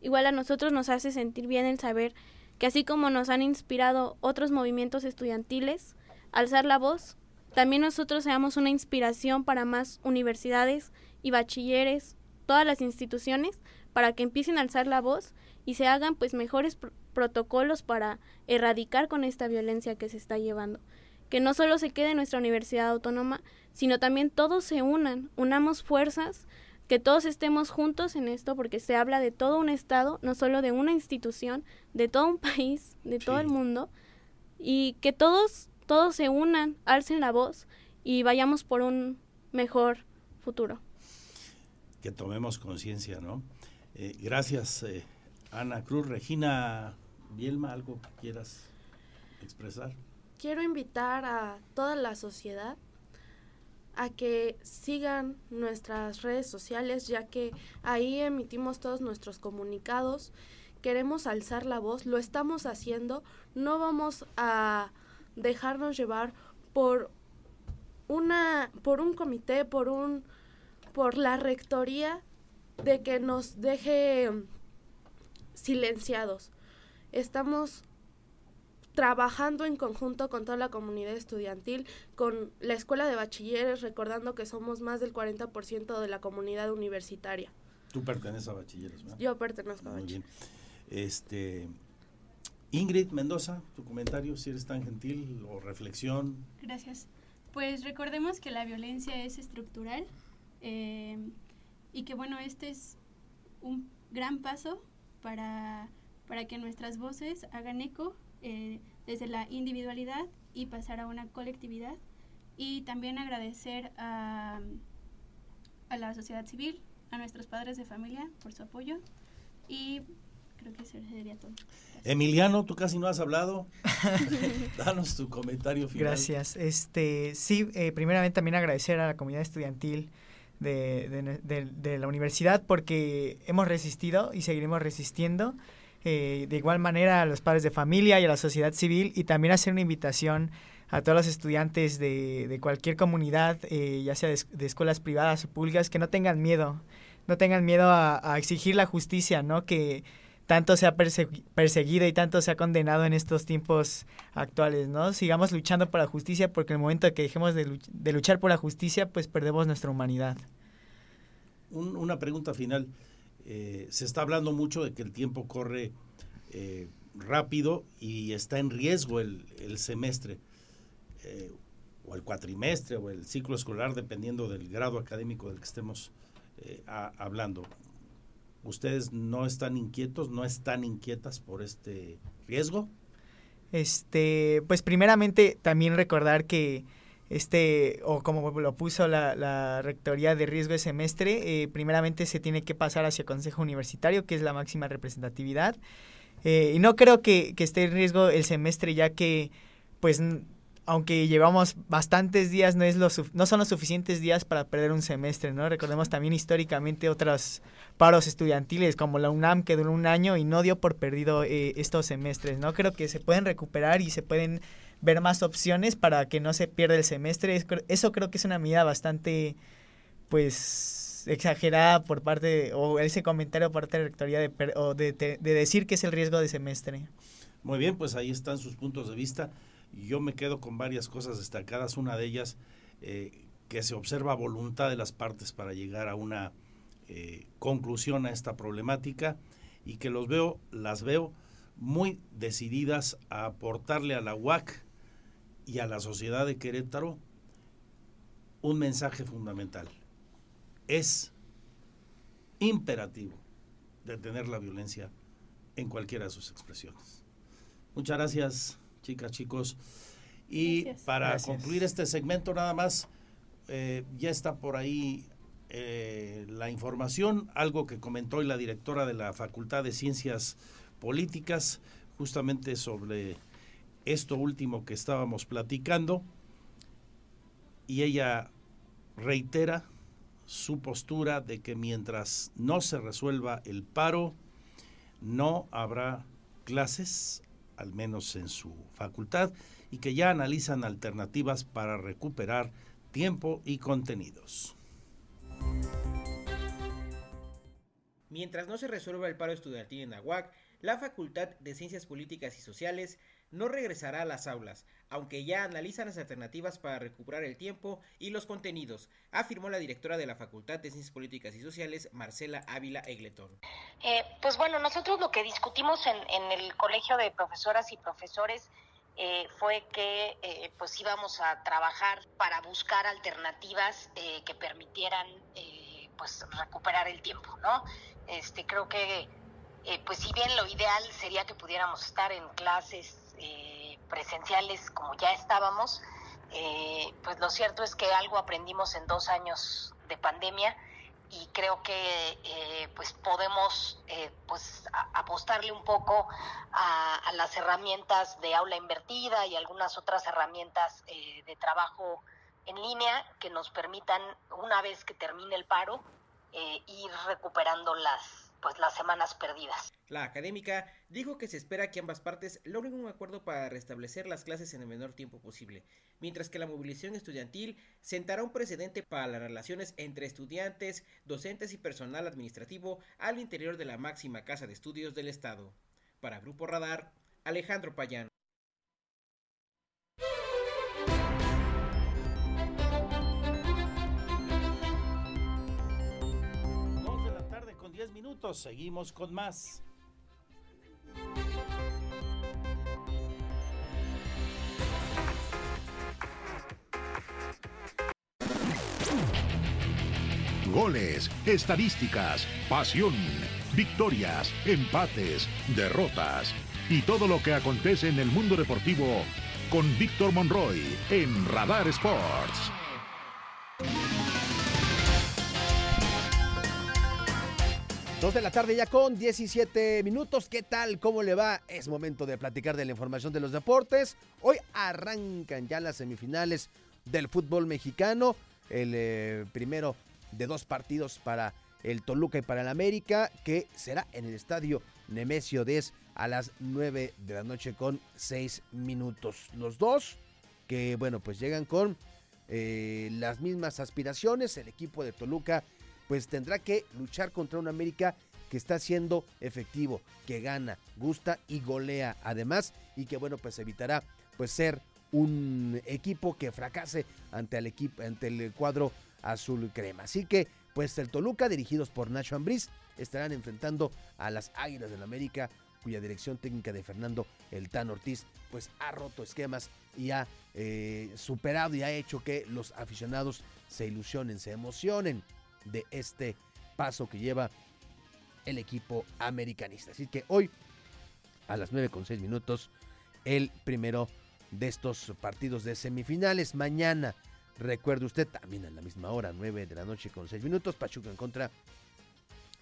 Igual a nosotros nos hace sentir bien el saber que así como nos han inspirado otros movimientos estudiantiles, alzar la voz también nosotros seamos una inspiración para más universidades y bachilleres, todas las instituciones, para que empiecen a alzar la voz y se hagan pues mejores protocolos para erradicar con esta violencia que se está llevando. Que no solo se quede nuestra universidad autónoma, sino también todos se unan, unamos fuerzas, que todos estemos juntos en esto, porque se habla de todo un Estado, no solo de una institución, de todo un <laughs> país, de todo el mundo, y que todos todos se unan, alcen la voz y vayamos por un mejor futuro. Que tomemos conciencia, ¿no? Eh, gracias, eh, Ana Cruz. Regina Bielma, ¿algo que quieras expresar? Quiero invitar a toda la sociedad a que sigan nuestras redes sociales, ya que ahí emitimos todos nuestros comunicados. Queremos alzar la voz, lo estamos haciendo, no vamos a dejarnos llevar por una por un comité, por un por la rectoría de que nos deje silenciados. Estamos trabajando en conjunto con toda la comunidad estudiantil, con la escuela de bachilleres, recordando que somos más del 40% de la comunidad universitaria. Tú perteneces a bachilleres, ¿verdad? Yo pertenezco a bien. Este, Ingrid Mendoza, tu comentario, si eres tan gentil o reflexión. Gracias. Pues recordemos que la violencia es estructural eh, y que bueno, este es un gran paso para, para que nuestras voces hagan eco eh, desde la individualidad y pasar a una colectividad. Y también agradecer a, a la sociedad civil, a nuestros padres de familia por su apoyo y creo que eso sería todo. Emiliano, tú casi no has hablado. <laughs> Danos tu comentario final. Gracias. Este, sí, eh, primeramente también agradecer a la comunidad estudiantil de, de, la universidad porque hemos resistido y seguiremos resistiendo. Eh, de igual manera a los padres de familia y a la sociedad civil y también hacer una invitación a todos los estudiantes de, cualquier comunidad, eh, ya sea de, de, escuelas privadas o públicas, que no tengan miedo, no tengan miedo a, a exigir la justicia, ¿no? Que tanto se ha perseguido y tanto se ha condenado en estos tiempos actuales, ¿no? Sigamos luchando por la justicia porque el momento que dejemos de, luch de luchar por la justicia, pues perdemos nuestra humanidad. Un, una pregunta final. Eh, se está hablando mucho de que el tiempo corre eh, rápido y está en riesgo el, semestre, eh, o el cuatrimestre, o el ciclo escolar, dependiendo del grado académico del que estemos a, hablando. ¿Ustedes no están inquietos, no están inquietas por este riesgo? Este, pues primeramente también recordar que este, o como lo puso la, Rectoría de Riesgo de Semestre, eh, primeramente se tiene que pasar hacia Consejo Universitario, que es la máxima representatividad. Eh, y no creo que, que, esté en riesgo el semestre, ya que, pues, aunque llevamos bastantes días, no, es lo, no son los suficientes días para perder un semestre, ¿no? Recordemos también históricamente otros paros estudiantiles, como la UNAM, que duró un año y no dio por perdido eh, estos semestres, ¿no? Creo que se pueden recuperar y se pueden ver más opciones para que no se pierda el semestre. Eso creo que es una medida bastante, pues, exagerada por parte, de, o ese comentario por parte de la rectoría de, o de, de, de, decir que es el riesgo de semestre. Muy bien, pues ahí están sus puntos de vista. Yo me quedo con varias cosas destacadas. Una de ellas, eh, que se observa voluntad de las partes para llegar a una eh, conclusión a esta problemática y que los veo, las veo muy decididas a aportarle a la UAC y a la sociedad de Querétaro un mensaje fundamental. Es imperativo detener la violencia en cualquiera de sus expresiones. Muchas gracias, chicas, chicos. Y gracias. para gracias. concluir este segmento nada más, eh, ya está por ahí eh, la información, algo que comentó hoy la directora de la Facultad de Ciencias Políticas, justamente sobre esto último que estábamos platicando y ella reitera su postura de que mientras no se resuelva el paro, no habrá clases, al menos en su facultad, y que ya analizan alternativas para recuperar tiempo y contenidos. Mientras no se resuelva el paro estudiantil en Aguac, la Facultad de Ciencias Políticas y Sociales no regresará a las aulas, aunque ya analizan las alternativas para recuperar el tiempo y los contenidos, afirmó la directora de la Facultad de Ciencias Políticas y Sociales, Marcela Ávila Egletón. Eh, pues bueno, nosotros lo que discutimos en, el Colegio de Profesoras y Profesores eh, fue que eh, pues íbamos a trabajar para buscar alternativas eh, que permitieran pues recuperar el tiempo, ¿no? Este, creo que pues si bien lo ideal sería que pudiéramos estar en clases eh, presenciales como ya estábamos, eh, pues lo cierto es que algo aprendimos en dos años de pandemia y creo que eh, pues podemos pues a, apostarle un poco a, a, las herramientas de aula invertida y algunas otras herramientas de trabajo en línea que nos permitan, una vez que termine el paro, eh, ir recuperando las, pues las semanas perdidas. La académica dijo que se espera que ambas partes logren un acuerdo para restablecer las clases en el menor tiempo posible, mientras que la movilización estudiantil sentará un precedente para las relaciones entre estudiantes, docentes y personal administrativo al interior de la máxima casa de estudios del Estado. Para Grupo Radar, Alejandro Payán. Seguimos con más. Goles, estadísticas, pasión, victorias, empates, derrotas y todo lo que acontece en el mundo deportivo con Víctor Monroy en Radar Sports. Dos de la tarde ya con 17 minutos. ¿Qué tal? ¿Cómo le va? Es momento de platicar de la información de los deportes. Hoy arrancan ya las semifinales del fútbol mexicano. El eh, primero de dos partidos para el Toluca y para el América, que será en el estadio Nemesio 10 a las 9 de la noche con 6 minutos. Los dos que, bueno, pues llegan con eh, las mismas aspiraciones. El equipo de Toluca pues tendrá que luchar contra un América que está siendo efectivo, que gana, gusta y golea además y que bueno pues evitará pues ser un equipo que fracase ante el equipo ante el cuadro azul crema. Así que pues el Toluca dirigidos por Nacho Ambriz estarán enfrentando a las Águilas del América cuya dirección técnica de Fernando El Tan Ortiz pues ha roto esquemas y ha eh, superado y ha hecho que los aficionados se ilusionen, se emocionen de este paso que lleva el equipo americanista. Así que hoy, a las 9 con 6 minutos, el primero de estos partidos de semifinales. Mañana, recuerde usted, también a la misma hora, 9 de la noche con 6 minutos, Pachuca en contra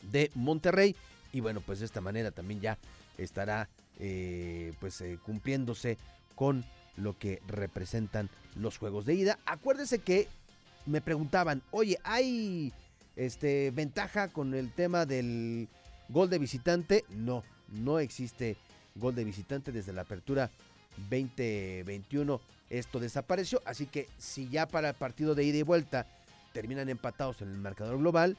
de Monterrey. Y bueno, pues de esta manera también ya estará eh, pues eh, cumpliéndose con lo que representan los juegos de ida. Acuérdese que me preguntaban, oye, hay este, ventaja con el tema del gol de visitante. No, no existe gol de visitante desde la apertura 2021. Esto desapareció, así que si ya para el partido de ida y vuelta terminan empatados en el marcador global,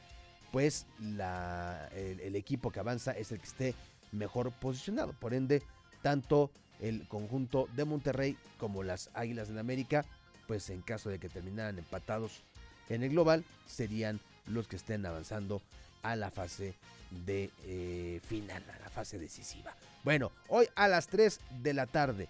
pues la, el, equipo que avanza es el que esté mejor posicionado. Por ende, tanto el conjunto de Monterrey como las Águilas del América, pues en caso de que terminaran empatados en el global, serían los que estén avanzando a la fase de eh, final, a la fase decisiva. Bueno, hoy a las 3 de la tarde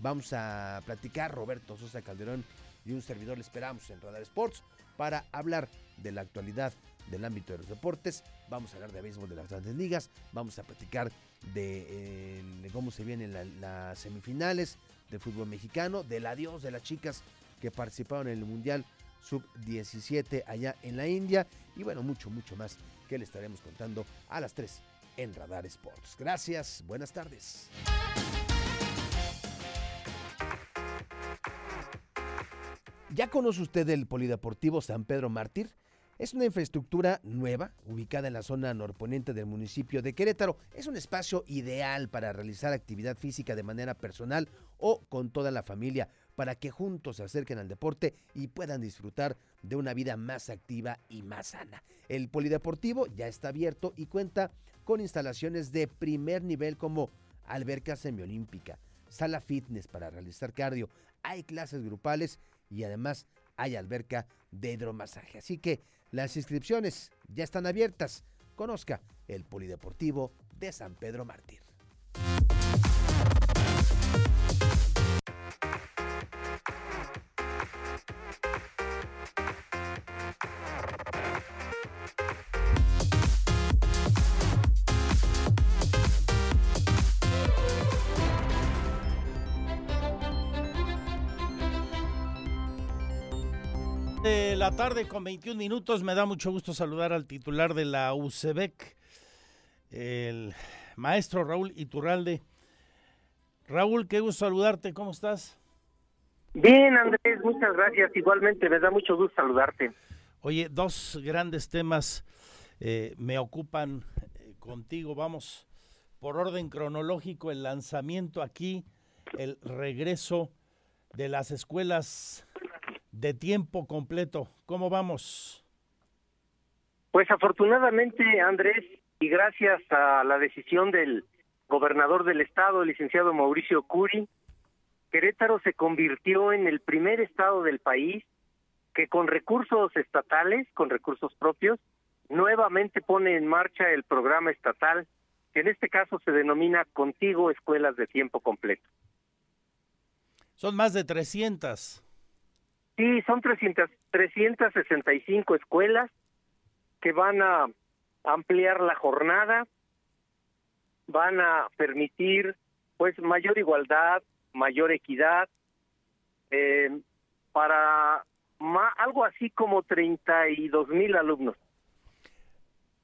vamos a platicar Roberto Sosa Calderón y un servidor le esperamos en Radar Sports para hablar de la actualidad del ámbito de los deportes. Vamos a hablar de béisbol de las grandes ligas. Vamos a platicar de, eh, cómo se vienen las semifinales del fútbol mexicano, del adiós de las chicas que participaron en el Mundial sub-17 allá en la India y bueno, mucho, mucho más que le estaremos contando a las 3 en Radar Sports. Gracias, buenas tardes. ¿Ya conoce usted el Polideportivo San Pedro Mártir? Es una infraestructura nueva, ubicada en la zona norponiente del municipio de Querétaro. Es un espacio ideal para realizar actividad física de manera personal o con toda la familia, para que juntos se acerquen al deporte y puedan disfrutar de una vida más activa y más sana. El polideportivo ya está abierto y cuenta con instalaciones de primer nivel como alberca semiolímpica, sala fitness para realizar cardio, hay clases grupales y además hay alberca de hidromasaje. Así que las inscripciones ya están abiertas. Conozca el Polideportivo de San Pedro Mártir. La tarde con 21 minutos. Me da mucho gusto saludar al titular de la UCEBEC, el maestro Raúl Iturralde. Raúl, qué gusto saludarte. ¿Cómo estás? Bien, Andrés, muchas gracias. Igualmente, me da mucho gusto saludarte. Oye, dos grandes temas eh, me ocupan eh, contigo. Vamos por orden cronológico, el lanzamiento aquí, el regreso de las escuelas de tiempo completo. ¿Cómo vamos? Pues afortunadamente, Andrés, y gracias a la decisión del gobernador del estado, el licenciado Mauricio Curi, Querétaro se convirtió en el primer estado del país que con recursos estatales, con recursos propios, nuevamente pone en marcha el programa estatal, que en este caso se denomina Contigo Escuelas de Tiempo Completo. Son más de 300. Sí, son 300, 365 escuelas que van a ampliar la jornada, van a permitir pues mayor igualdad, mayor equidad, eh, para algo así como 32 mil alumnos.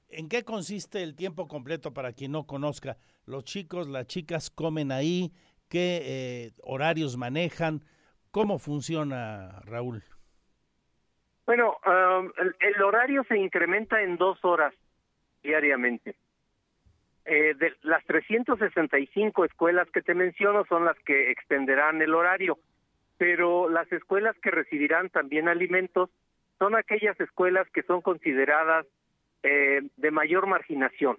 ¿En qué consiste el tiempo completo para quien no conozca? ¿Los chicos, las chicas comen ahí? ¿Qué eh, horarios manejan? ¿Cómo funciona, Raúl? Bueno, um, el, horario se incrementa en dos horas diariamente. Eh, de las 365 escuelas que te menciono son las que extenderán el horario, pero las escuelas que recibirán también alimentos son aquellas escuelas que son consideradas eh, de mayor marginación.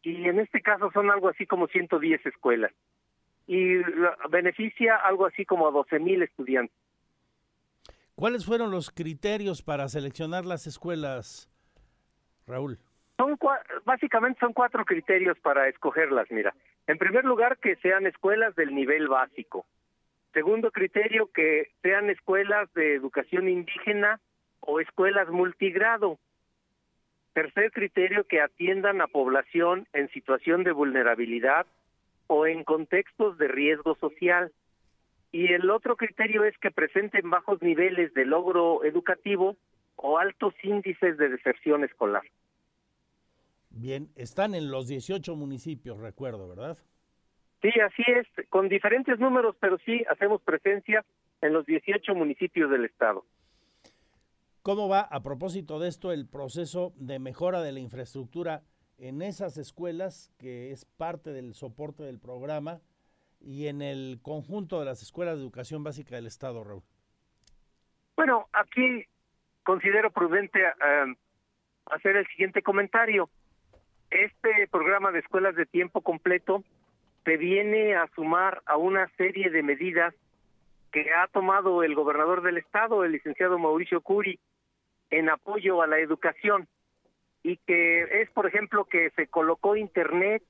Y en este caso son algo así como 110 escuelas. Y beneficia algo así como a 12 mil estudiantes. ¿Cuáles fueron los criterios para seleccionar las escuelas, Raúl? Son básicamente son cuatro criterios para escogerlas, mira. En primer lugar, que sean escuelas del nivel básico. Segundo criterio, que sean escuelas de educación indígena o escuelas multigrado. Tercer criterio, que atiendan a población en situación de vulnerabilidad o en contextos de riesgo social. Y el otro criterio es que presenten bajos niveles de logro educativo o altos índices de deserción escolar. Bien, están en los 18 municipios, recuerdo, ¿verdad? Sí, así es, con diferentes números, pero sí hacemos presencia en los 18 municipios del estado. ¿Cómo va, a propósito de esto, el proceso de mejora de la infraestructura en esas escuelas, que es parte del soporte del programa, y en el conjunto de las escuelas de educación básica del Estado, Raúl? Bueno, aquí considero prudente eh, hacer el siguiente comentario. Este programa de escuelas de tiempo completo se viene a sumar a una serie de medidas que ha tomado el gobernador del estado, el licenciado Mauricio Curi, en apoyo a la educación y que es, por ejemplo, que se colocó Internet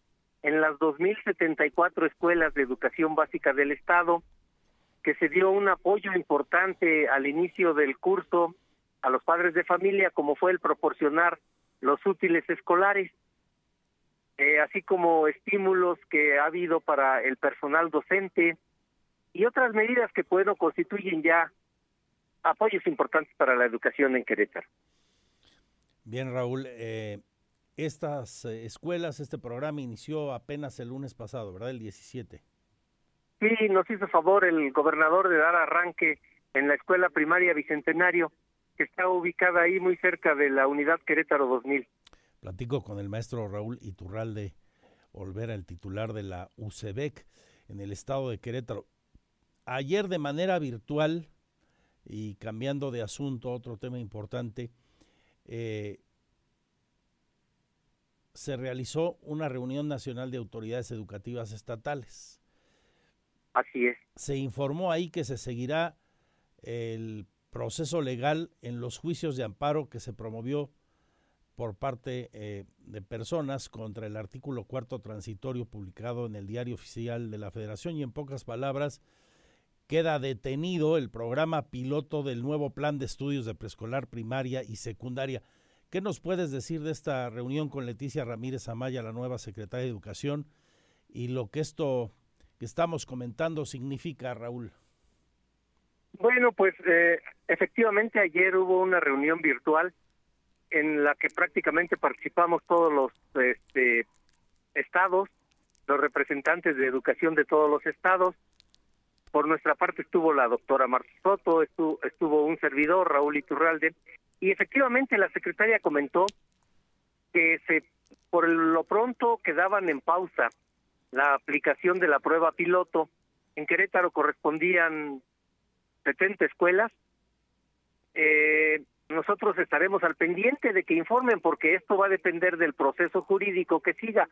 en las 2.074 escuelas de educación básica del Estado, que se dio un apoyo importante al inicio del curso a los padres de familia, como fue el proporcionar los útiles escolares. Eh, así como estímulos que ha habido para el personal docente y otras medidas que bueno constituyen ya apoyos importantes para la educación en Querétaro. Bien, Raúl, eh, estas eh, escuelas, este programa inició apenas el lunes pasado, ¿verdad? El 17. Sí, nos hizo favor el gobernador de dar arranque en la escuela primaria Bicentenario, que está ubicada ahí muy cerca de la unidad Querétaro 2000. Platico con el maestro Raúl Iturralde Olvera, el titular de la UCEBEC en el estado de Querétaro. Ayer de manera virtual y cambiando de asunto, otro tema importante, eh, se realizó una reunión nacional de autoridades educativas estatales. Así es. Se informó ahí que se seguirá el proceso legal en los juicios de amparo que se promovió por parte eh, de personas contra el artículo cuarto transitorio publicado en el diario oficial de la Federación y en pocas palabras queda detenido el programa piloto del nuevo plan de estudios de preescolar, primaria y secundaria. ¿Qué nos puedes decir de esta reunión con Leticia Ramírez Amaya, la nueva secretaria de Educación, y lo que esto que estamos comentando significa, Raúl? Bueno, pues eh, efectivamente ayer hubo una reunión virtual en la que prácticamente participamos todos los este, estados, los representantes de educación de todos los estados. Por nuestra parte estuvo la doctora Marta Soto, estuvo, estuvo un servidor, Raúl Iturralde, y efectivamente la secretaria comentó que se por lo pronto quedaban en pausa la aplicación de la prueba piloto. En Querétaro correspondían 70 escuelas. Eh, nosotros estaremos al pendiente de que informen porque esto va a depender del proceso jurídico que siga.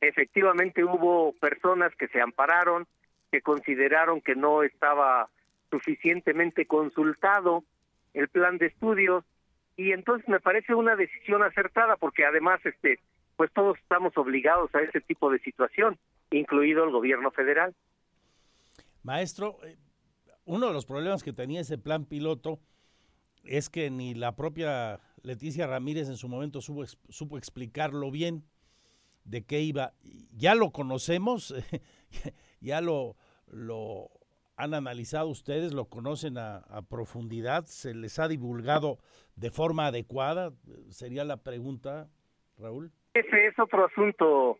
Efectivamente hubo personas que se ampararon, que consideraron que no estaba suficientemente consultado el plan de estudios y entonces me parece una decisión acertada porque además este pues todos estamos obligados a ese tipo de situación, incluido el gobierno federal. Maestro, eh, uno de los problemas que tenía ese plan piloto es que ni la propia Leticia Ramírez en su momento supo, supo explicarlo bien de qué iba. Ya lo conocemos, <laughs> ya lo, lo han analizado ustedes, lo conocen a, profundidad, se les ha divulgado de forma adecuada, sería la pregunta, Raúl. Ese es otro asunto,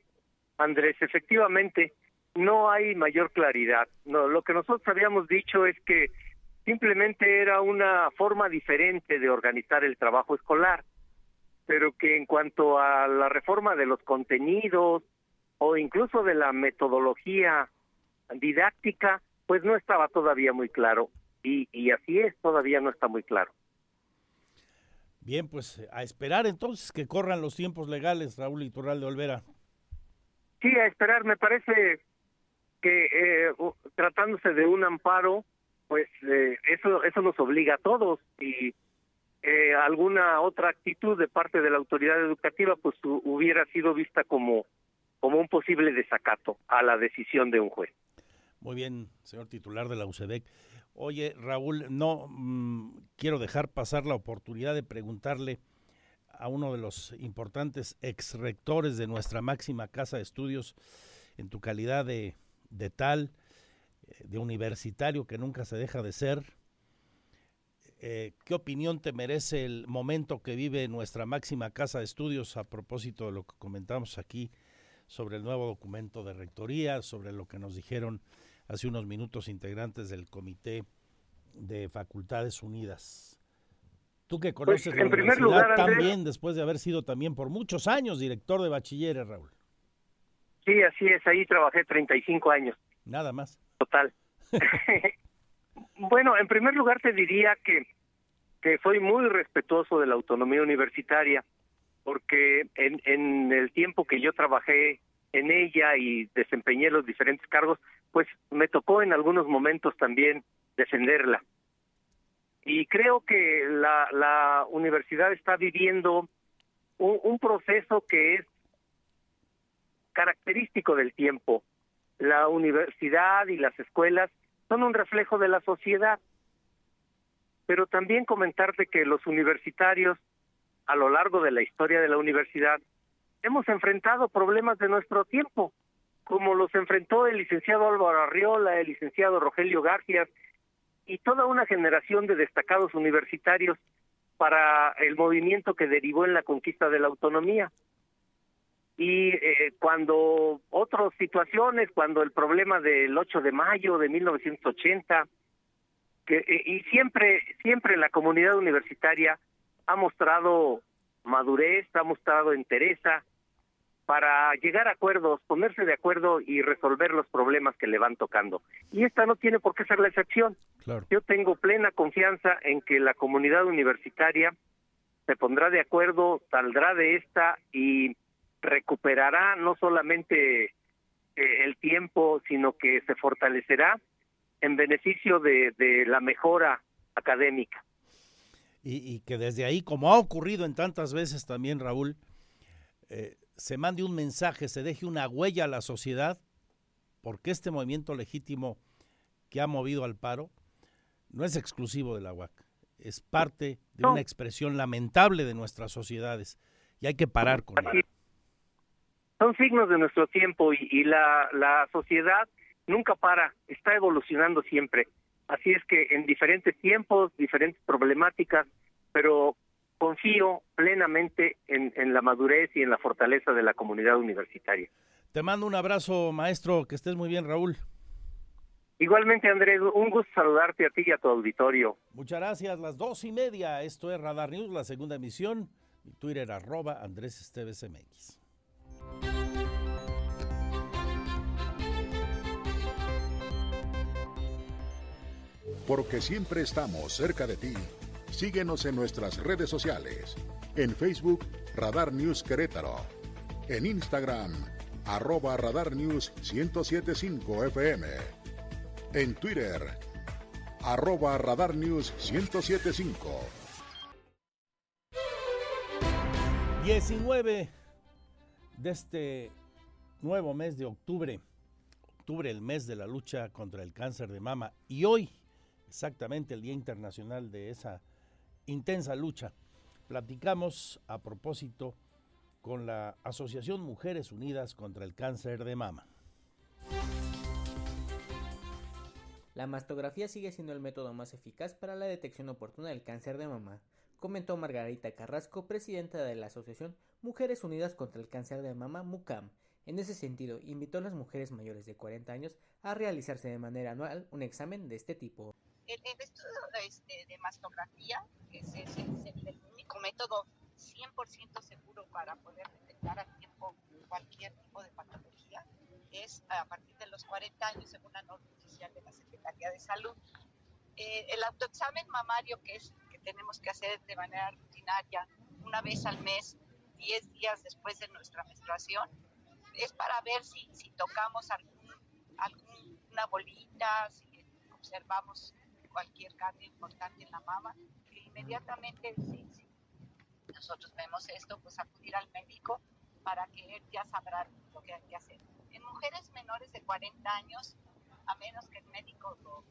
Andrés. Efectivamente, no hay mayor claridad. No, lo que nosotros habíamos dicho es que simplemente era una forma diferente de organizar el trabajo escolar, pero que en cuanto a la reforma de los contenidos o incluso de la metodología didáctica, pues no estaba todavía muy claro. Y, y así es, todavía no está muy claro. Bien, pues a esperar entonces que corran los tiempos legales, Raúl Iturral de Olvera. Sí, a esperar, me parece que eh, tratándose de un amparo, pues eh, eso eso nos obliga a todos y eh, alguna otra actitud de parte de la autoridad educativa pues hubiera sido vista como como un posible desacato a la decisión de un juez. Muy bien, señor titular de la UCEDEC. Oye, Raúl, no mm, quiero dejar pasar la oportunidad de preguntarle a uno de los importantes ex rectores de nuestra máxima casa de estudios, en tu calidad de, de tal, eh, de universitario que nunca se deja de ser. Eh, ¿Qué opinión te merece el momento que vive nuestra máxima casa de estudios a propósito de lo que comentamos aquí sobre el nuevo documento de rectoría, sobre lo que nos dijeron hace unos minutos integrantes del Comité de Facultades Unidas. Tú que pues, conoces la universidad también, después de haber sido también por muchos años director de bachilleres, Raúl. Sí, así es, ahí trabajé 35 años. Nada más. Total. <laughs> bueno, en primer lugar te diría que, que soy muy respetuoso de la autonomía universitaria, porque en, en el tiempo que yo trabajé en ella y desempeñé los diferentes cargos, pues me tocó en algunos momentos también defenderla. Y creo que la, universidad está viviendo un, un proceso que es característico del tiempo. La universidad y las escuelas son un reflejo de la sociedad, pero también comentarte que los universitarios a lo largo de la historia de la universidad hemos enfrentado problemas de nuestro tiempo, como los enfrentó el licenciado Álvaro Arriola, el licenciado Rogelio García y toda una generación de destacados universitarios para el movimiento que derivó en la conquista de la autonomía. Y eh, cuando otras situaciones, cuando el problema del 8 de mayo de 1980, que, eh, y siempre, siempre la comunidad universitaria ha mostrado madurez, ha mostrado entereza, para llegar a acuerdos, ponerse de acuerdo y resolver los problemas que le van tocando. Y esta no tiene por qué ser la excepción. Yo tengo plena confianza en que la comunidad universitaria se pondrá de acuerdo, saldrá de esta y recuperará no solamente eh, el tiempo, sino que se fortalecerá en beneficio de, la mejora académica. Y, y, que desde ahí, como ha ocurrido en tantas veces también, Raúl, eh, se mande un mensaje, se deje una huella a la sociedad, porque este movimiento legítimo que ha movido al paro no es exclusivo de la UAC, es parte de una expresión lamentable de nuestras sociedades y hay que parar con ello. Son signos de nuestro tiempo y, y la, la sociedad nunca para, está evolucionando siempre. Así es que en diferentes tiempos, diferentes problemáticas, pero confío plenamente en, la madurez y en la fortaleza de la comunidad universitaria. Te mando un abrazo, maestro, que estés muy bien, Raúl. Igualmente, Andrés, un gusto saludarte a ti y a tu auditorio. Muchas gracias. Las dos y media. Esto es Radar News, la segunda emisión. Mi Twitter, arroba Andrés Esteves MX. Porque siempre estamos cerca de ti. Síguenos en nuestras redes sociales. En Facebook, Radar News Querétaro. En Instagram, arroba Radar News 1075 FM. En Twitter, arroba Radar News 1075. 19 de este nuevo mes de octubre. Octubre, el mes de la lucha contra el cáncer de mama. Y hoy, exactamente el Día Internacional de esa intensa lucha, platicamos a propósito con la Asociación Mujeres Unidas contra el Cáncer de Mama. La mastografía sigue siendo el método más eficaz para la detección oportuna del cáncer de mama, comentó Margarita Carrasco, presidenta de la Asociación Mujeres Unidas contra el Cáncer de Mama, MUCAM. En ese sentido, invitó a las mujeres mayores de 40 años a realizarse de manera anual un examen de este tipo. El, estudio este, de mastografía, que es, es el único método 100% seguro para poder detectar a tiempo cualquier tipo de patología es a partir de los 40 años, según la norma oficial de la Secretaría de Salud. Eh, el autoexamen mamario, que es que tenemos que hacer de manera rutinaria una vez al mes, 10 días después de nuestra menstruación, es para ver si, si tocamos algún, alguna bolita, si observamos cualquier cambio importante en la mama, que inmediatamente si, si nosotros vemos esto, pues acudir al médico para que él ya sabrá lo que hay que hacer. En mujeres menores de 40 años, a menos que el médico lo,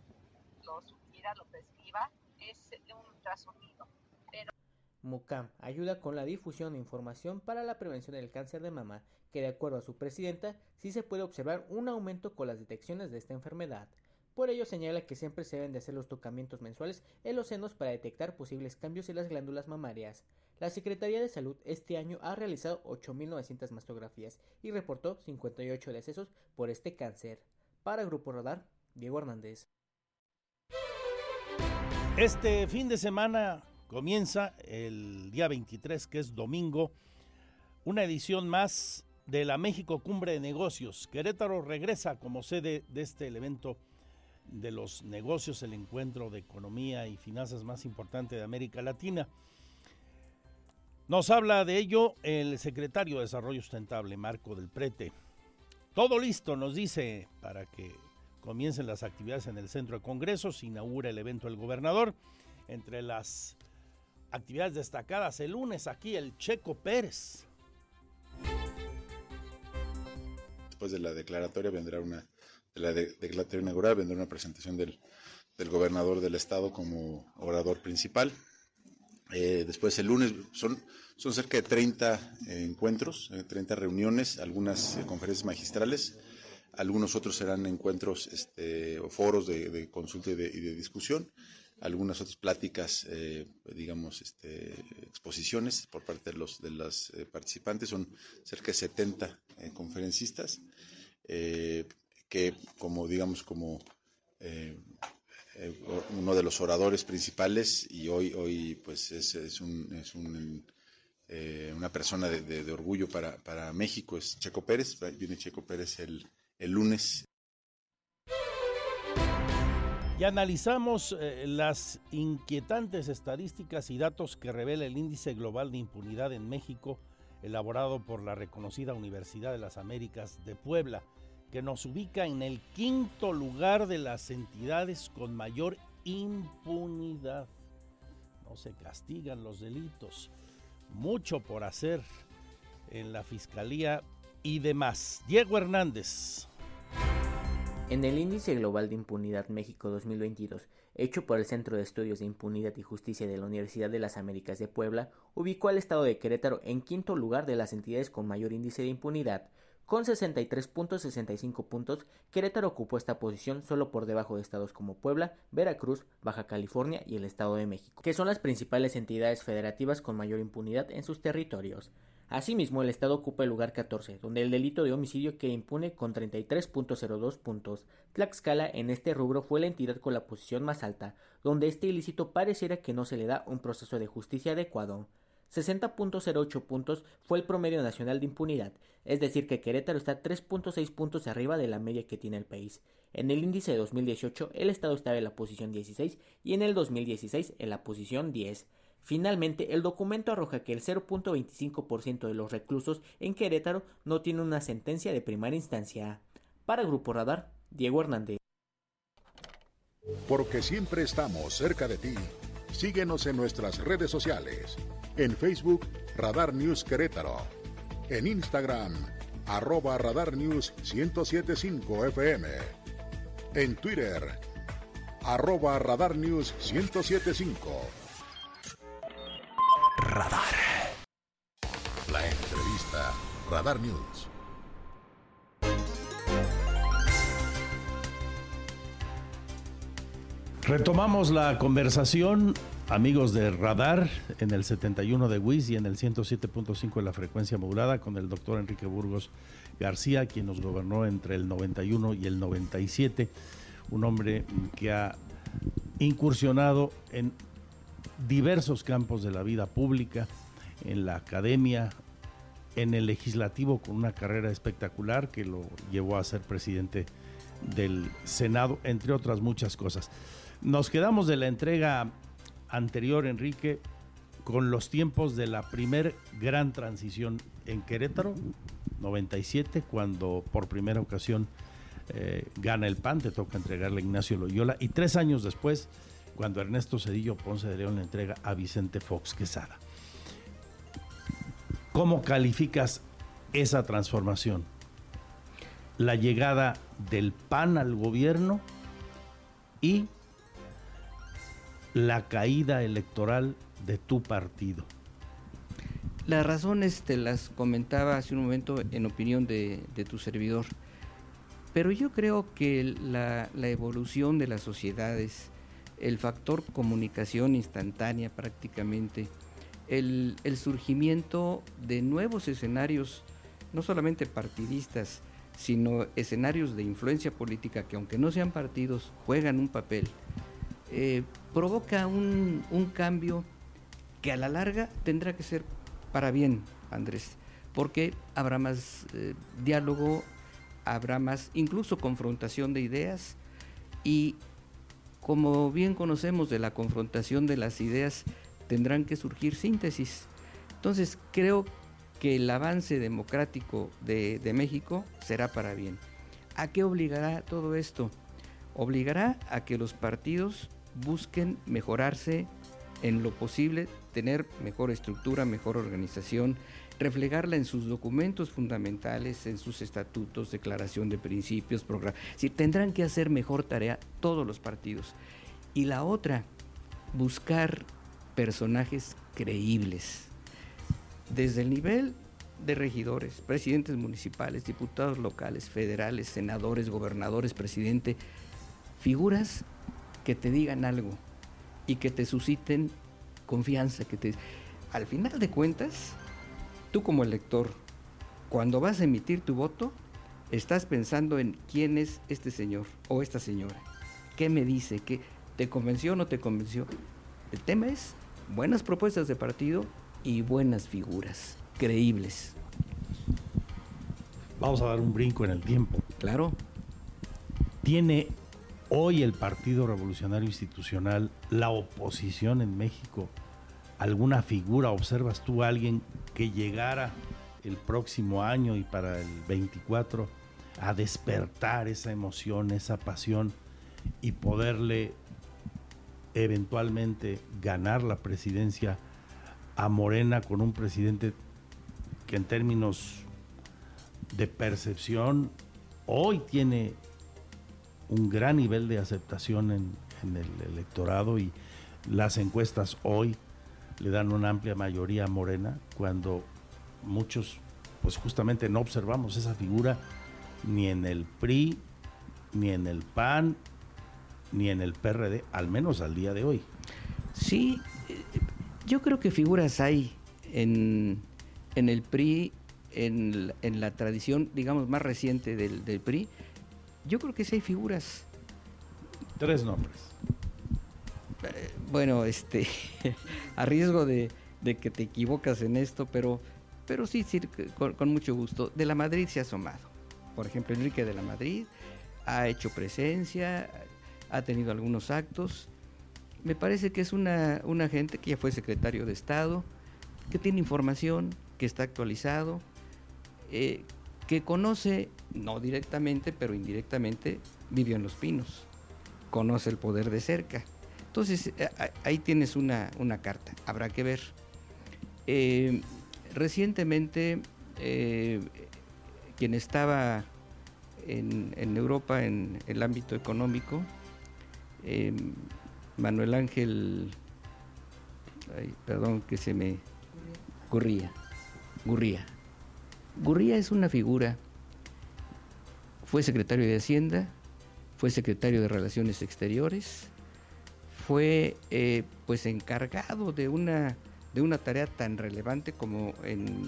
lo sugiera, lo prescriba, es un ultrasonido. Pero... MUCAM ayuda con la difusión de información para la prevención del cáncer de mama, que de acuerdo a su presidenta, sí se puede observar un aumento con las detecciones de esta enfermedad. Por ello señala que siempre se deben de hacer los tocamientos mensuales en los senos para detectar posibles cambios en las glándulas mamarias. La Secretaría de Salud este año ha realizado 8.900 mastografías y reportó 58 decesos por este cáncer. Para Grupo Radar, Diego Hernández. Este fin de semana comienza el día 23, que es domingo, una edición más de la México Cumbre de Negocios. Querétaro regresa como sede de este evento de los negocios, el encuentro de economía y finanzas más importante de América Latina. Nos habla de ello el secretario de Desarrollo Sustentable, Marco del Prete. Todo listo, nos dice, para que comiencen las actividades en el centro de congresos, inaugura el evento el gobernador. Entre las actividades destacadas el lunes aquí el Checo Pérez. Después de la declaratoria vendrá una, de la declaratoria inaugural vendrá una presentación del, del gobernador del estado como orador principal. Eh, después el lunes son, son cerca de 30 eh, encuentros, 30 eh, reuniones, algunas conferencias magistrales, algunos otros serán encuentros este, o foros de, consulta y de, discusión, algunas otras pláticas, digamos, este, exposiciones por parte de los de las participantes, son cerca de 70 conferencistas, que como, digamos, como eh, uno de los oradores principales y hoy, hoy pues es, es, un, es un, eh, una persona de, orgullo para, para, México, es Checo Pérez, viene Checo Pérez el, el lunes. Y analizamos eh, las inquietantes estadísticas y datos que revela el Índice Global de Impunidad en México, elaborado por la reconocida Universidad de las Américas de Puebla que nos ubica en el quinto lugar de las entidades con mayor impunidad. No se castigan los delitos. Mucho por hacer en la Fiscalía y demás. Diego Hernández. En el Índice Global de Impunidad México 2022, hecho por el Centro de Estudios de Impunidad y Justicia de la Universidad de las Américas de Puebla, ubicó al estado de Querétaro en quinto lugar de las entidades con mayor índice de impunidad, con 63.65 puntos, Querétaro ocupó esta posición solo por debajo de estados como Puebla, Veracruz, Baja California y el Estado de México, que son las principales entidades federativas con mayor impunidad en sus territorios. Asimismo, el estado ocupa el lugar 14, donde el delito de homicidio queda impune con 33.02 puntos. Tlaxcala en este rubro fue la entidad con la posición más alta, donde este ilícito pareciera que no se le da un proceso de justicia adecuado. 60.08 puntos fue el promedio nacional de impunidad, es decir que Querétaro está 3.6 puntos arriba de la media que tiene el país. En el índice de 2018 el estado estaba en la posición 16 y en el 2016 en la posición 10. Finalmente, el documento arroja que el 0.25% de los reclusos en Querétaro no tiene una sentencia de primera instancia. Para Grupo Radar, Diego Hernández. Porque siempre estamos cerca de ti. Síguenos en nuestras redes sociales. En Facebook, Radar News Querétaro. En Instagram, arroba Radar News 1075 FM. En Twitter, arroba Radar News 1075. Radar. La entrevista, Radar News. Retomamos la conversación, amigos de Radar, en el 71 de WIS y en el 107.5 de la frecuencia modulada, con el doctor Enrique Burgos García, quien nos gobernó entre el 91 y el 97, un hombre que ha incursionado en diversos campos de la vida pública, en la academia, en el legislativo, con una carrera espectacular que lo llevó a ser presidente del Senado, entre otras muchas cosas. Nos quedamos de la entrega anterior, Enrique, con los tiempos de la primer gran transición en Querétaro, 97, cuando por primera ocasión eh, gana el PAN, te toca entregarle a Ignacio Loyola, y tres años después, cuando Ernesto Cedillo Ponce de León le entrega a Vicente Fox Quesada. ¿Cómo calificas esa transformación? La llegada del PAN al gobierno y la caída electoral de tu partido? Las razones te las comentaba hace un momento en opinión de, de tu servidor, pero yo creo que la, la, evolución de las sociedades, el factor comunicación instantánea prácticamente, el, el surgimiento de nuevos escenarios, no solamente partidistas, sino escenarios de influencia política que aunque no sean partidos, juegan un papel, eh, provoca un, un, cambio que a la larga tendrá que ser para bien, Andrés, porque habrá más eh, diálogo, habrá más incluso confrontación de ideas y como bien conocemos de la confrontación de las ideas, tendrán que surgir síntesis. Entonces creo que el avance democrático de, de México será para bien. ¿A qué obligará todo esto? Obligará a que los partidos busquen mejorarse en lo posible, tener mejor estructura, mejor organización, reflejarla en sus documentos fundamentales, en sus estatutos, declaración de principios, programas. Si tendrán que hacer mejor tarea todos los partidos. Y la otra, buscar personajes creíbles. Desde el nivel de regidores, presidentes municipales, diputados locales, federales, senadores, gobernadores, presidente, figuras que te digan algo y que te susciten confianza, que te al final de cuentas, tú como elector, cuando vas a emitir tu voto, estás pensando en quién es este señor o esta señora. ¿Qué me dice? ¿Qué te convenció o no te convenció? El tema es buenas propuestas de partido y buenas figuras, creíbles. Vamos a dar un brinco en el tiempo. Claro. Tiene hoy el Partido Revolucionario Institucional, la oposición en México, alguna figura, observas tú a alguien que llegara el próximo año y para el 24 a despertar esa emoción, esa pasión y poderle eventualmente ganar la presidencia a Morena con un presidente que en términos de percepción hoy tiene un gran nivel de aceptación en, en, el electorado y las encuestas hoy le dan una amplia mayoría a Morena cuando muchos pues justamente no observamos esa figura ni en el PRI, ni en el PAN, ni en el PRD, al menos al día de hoy. Sí, yo creo que figuras hay en, en el PRI, en, la tradición, digamos, más reciente del, PRI, yo creo que sí hay figuras. Tres nombres. Eh, bueno, este, <laughs> a riesgo de, que te equivocas en esto, pero, pero sí, sí con, con, mucho gusto. De la Madrid se ha asomado. Por ejemplo, Enrique de la Madrid ha hecho presencia, ha tenido algunos actos. Me parece que es una, una gente que ya fue secretario de Estado, que tiene información, que está actualizado, eh, conoce, no directamente, pero indirectamente, vivió en Los Pinos, conoce el poder de cerca. Entonces, eh, ahí tienes una, una carta, habrá que ver. Eh, recientemente, quien estaba en, en, Europa en el ámbito económico, Manuel Ángel, perdón que se me Gurría. Gurría. Gurría es una figura. Fue secretario de Hacienda, fue secretario de Relaciones Exteriores, fue eh, pues encargado de una, de una tarea tan relevante como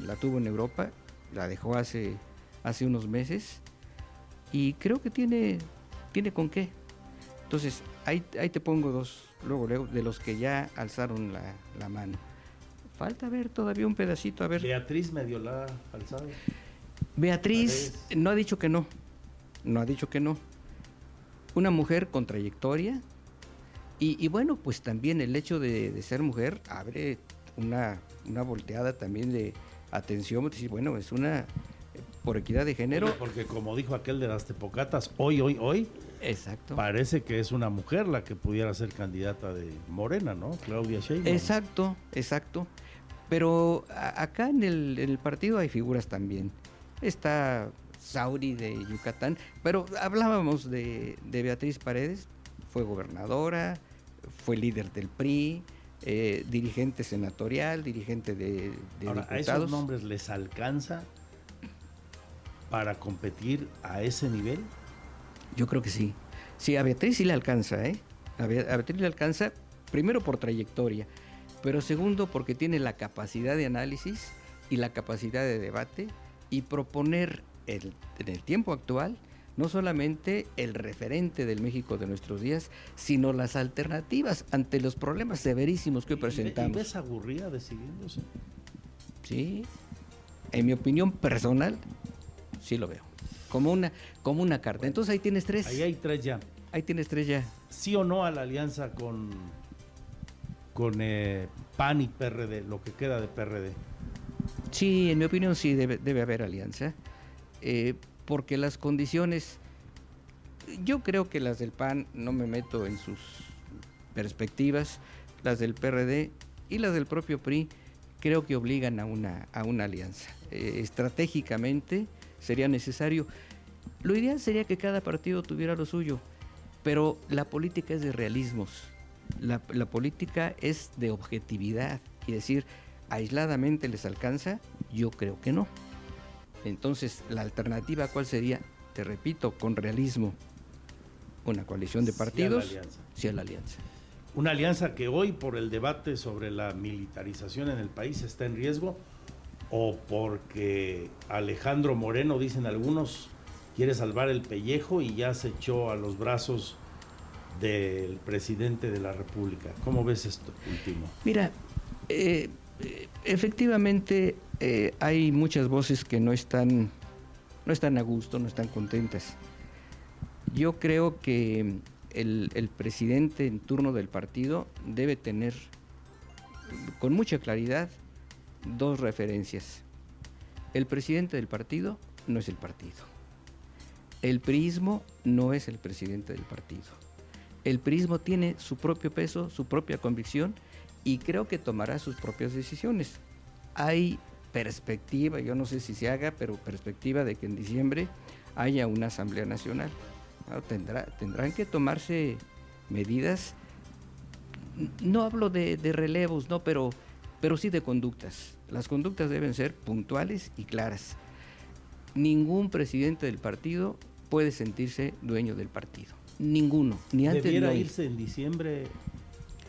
la tuvo en Europa, la dejó hace, hace unos meses, y creo que tiene, tiene con qué. Entonces, ahí, ahí te pongo dos, luego, luego, de los que ya alzaron la, la mano. Falta ver todavía un pedacito, a ver. Beatriz medio la alzado. Beatriz no ha dicho que no. No ha dicho que no. Una mujer con trayectoria. Y, bueno, pues también el hecho de, ser mujer abre una, una volteada también de atención. Decir, bueno, es una por equidad de género. Porque como dijo aquel de las tepocatas, hoy, hoy, hoy. Exacto. Parece que es una mujer la que pudiera ser candidata de Morena, ¿no? Claudia Sheinbaum. Exacto, exacto. Pero acá en el, partido hay figuras también. Está Sauri de Yucatán, pero hablábamos de, Beatriz Paredes, fue gobernadora, fue líder del PRI, eh, dirigente senatorial, dirigente de, de Ahora, ¿A esos nombres les alcanza para competir a ese nivel? Yo creo que sí. Sí, a Beatriz sí le alcanza, ¿eh? A Beatriz le alcanza, primero por trayectoria, pero segundo porque tiene la capacidad de análisis y la capacidad de debate y proponer en el tiempo actual no solamente el referente del México de nuestros días, sino las alternativas ante los problemas severísimos que hoy presentamos. ¿Y ves aburrida decidiéndose? Sí, en mi opinión personal, sí lo veo. Como una, como una carta. Entonces ahí tienes tres. Ahí hay tres ya. Ahí tienes tres ya. ¿Sí o no a la alianza con con eh, PAN y PRD, lo que queda de PRD. Sí, en mi opinión sí debe, haber alianza, eh, porque las condiciones, yo creo que las del PAN, no me meto en sus perspectivas, las del PRD y las del propio PRI, creo que obligan a una, a una alianza. Eh, estratégicamente sería necesario. Lo ideal sería que cada partido tuviera lo suyo, pero la política es de realismos la, política es de objetividad y decir, aisladamente les alcanza, yo creo que no. Entonces, la alternativa, ¿cuál sería? Te repito, con realismo, una coalición de partidos, sí a la alianza. Una alianza que hoy, por el debate sobre la militarización en el país, está en riesgo, o porque Alejandro Moreno, dicen algunos, quiere salvar el pellejo y ya se echó a los brazos del presidente de la República. ¿Cómo ves esto último? Mira, eh, efectivamente eh, hay muchas voces que no están, no están a gusto, no están contentas. Yo creo que el, el presidente en turno del partido debe tener con mucha claridad dos referencias. El presidente del partido no es el partido. El prismo no es el presidente del partido el prismo tiene su propio peso, su propia convicción y creo que tomará sus propias decisiones. Hay perspectiva, yo no sé si se haga, pero perspectiva de que en diciembre haya una Asamblea Nacional. tendrá, tendrán que tomarse medidas, no hablo de, relevos, no, pero, pero sí de conductas. Las conductas deben ser puntuales y claras. Ningún presidente del partido puede sentirse dueño del partido. Ninguno, ni antes ¿Debiera irse en diciembre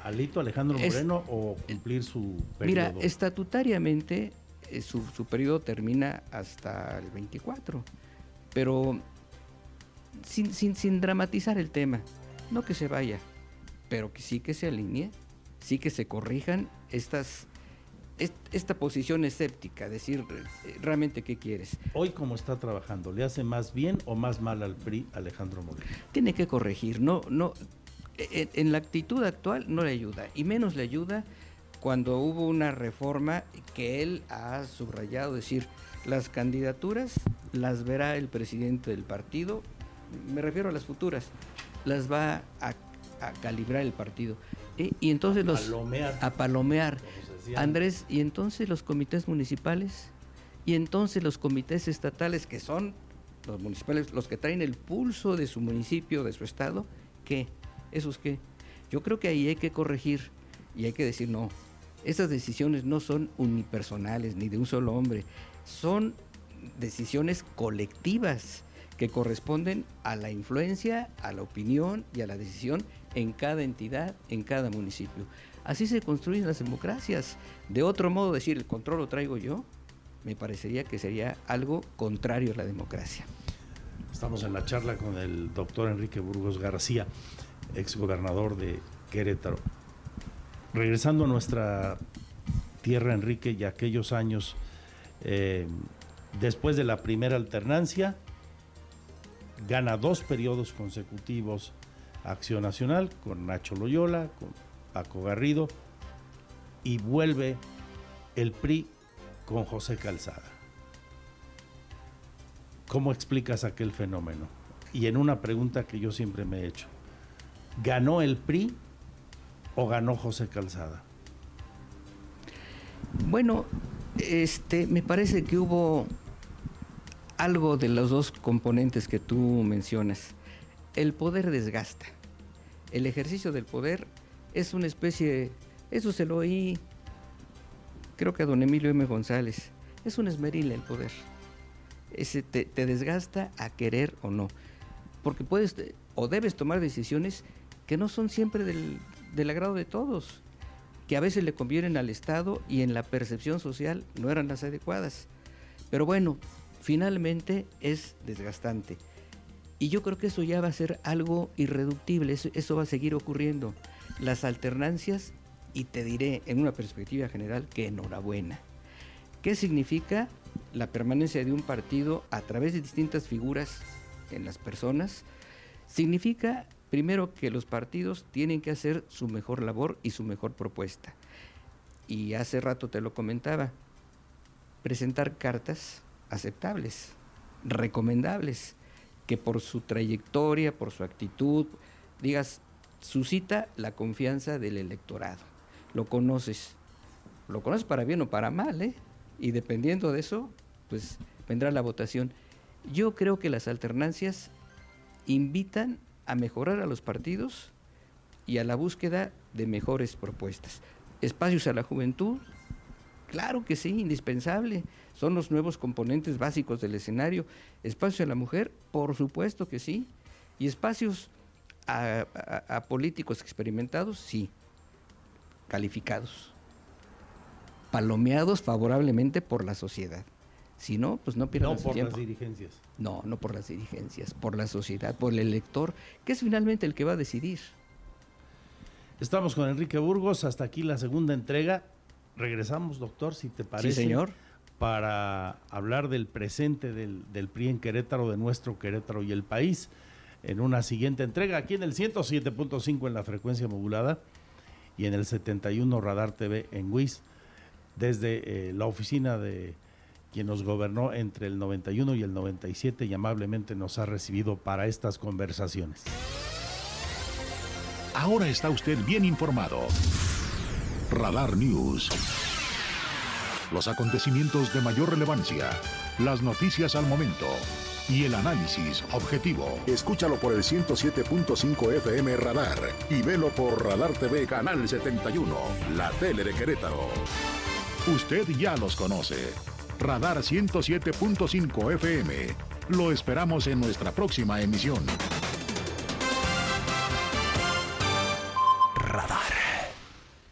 Alito Alejandro Moreno o cumplir su periodo? Mira, estatutariamente eh, su, su periodo termina hasta el 24. Pero sin, sin, sin dramatizar el tema, no que se vaya, pero que sí que se alinee, sí que se corrijan estas esta posición escéptica, decir eh, realmente qué quieres. Hoy como está trabajando, ¿le hace más bien o más mal al PRI Alejandro Moreno? Tiene que corregir, no, no, en, en, la actitud actual no le ayuda, y menos le ayuda cuando hubo una reforma que él ha subrayado, decir, las candidaturas las verá el presidente del partido, me refiero a las futuras, las va a, a calibrar el partido. ¿eh? Y entonces a los... Palomear. A palomear. Andrés, y entonces los comités municipales, y entonces los comités estatales, que son los municipales, los que traen el pulso de su municipio, de su estado, ¿qué? ¿Esos qué? Yo creo que ahí hay que corregir y hay que decir, no, estas decisiones no son unipersonales ni de un solo hombre, son decisiones colectivas que corresponden a la influencia, a la opinión y a la decisión en cada entidad, en cada municipio. Así se construyen las democracias. De otro modo, decir el control lo traigo yo, me parecería que sería algo contrario a la democracia. Estamos en la charla con el doctor Enrique Burgos García, exgobernador de Querétaro. Regresando a nuestra tierra, Enrique, y aquellos años eh, después de la primera alternancia, gana dos periodos consecutivos Acción Nacional con Nacho Loyola, con Paco Garrido y vuelve el PRI con José Calzada. ¿Cómo explicas aquel fenómeno? Y en una pregunta que yo siempre me he hecho, ¿ganó el PRI o ganó José Calzada? Bueno, este, me parece que hubo algo de los dos componentes que tú mencionas. El poder desgasta. El ejercicio del poder es una especie, eso se lo oí, creo que a don Emilio M. González, es un esmeril el poder. Ese te, desgasta a querer o no. Porque puedes o debes tomar decisiones que no son siempre del, agrado de todos, que a veces le convienen al Estado y en la percepción social no eran las adecuadas. Pero bueno, finalmente es desgastante. Y yo creo que eso ya va a ser algo irreductible, eso, va a seguir ocurriendo. Las alternancias, y te diré en una perspectiva general que enhorabuena. ¿Qué significa la permanencia de un partido a través de distintas figuras en las personas? Significa, primero, que los partidos tienen que hacer su mejor labor y su mejor propuesta. Y hace rato te lo comentaba, presentar cartas aceptables, recomendables, que por su trayectoria, por su actitud, digas, suscita la confianza del electorado. Lo conoces, lo conoces para bien o para mal, ¿eh? Y dependiendo de eso, pues vendrá la votación. Yo creo que las alternancias invitan a mejorar a los partidos y a la búsqueda de mejores propuestas. Espacios a la juventud, claro que sí, indispensable son los nuevos componentes básicos del escenario. Espacio a la mujer, por supuesto que sí. Y espacios a, a, a políticos experimentados, sí. Calificados. Palomeados favorablemente por la sociedad. Si no, pues no pierdan no por tiempo. las dirigencias. No, no por las dirigencias, por la sociedad, por el elector, que es finalmente el que va a decidir. Estamos con Enrique Burgos, hasta aquí la segunda entrega. Regresamos, doctor, si te parece. Sí, señor para hablar del presente del, del, PRI en Querétaro, de nuestro Querétaro y el país, en una siguiente entrega, aquí en el 107.5 en la frecuencia modulada y en el 71 Radar TV en WIS, desde eh, la oficina de quien nos gobernó entre el 91 y el 97 y amablemente nos ha recibido para estas conversaciones. Ahora está usted bien informado. Radar News los acontecimientos de mayor relevancia, las noticias al momento y el análisis objetivo. Escúchalo por el 107.5 FM Radar y velo por Radar TV Canal 71, la tele de Querétaro. Usted ya los conoce. Radar 107.5 FM. Lo esperamos en nuestra próxima emisión.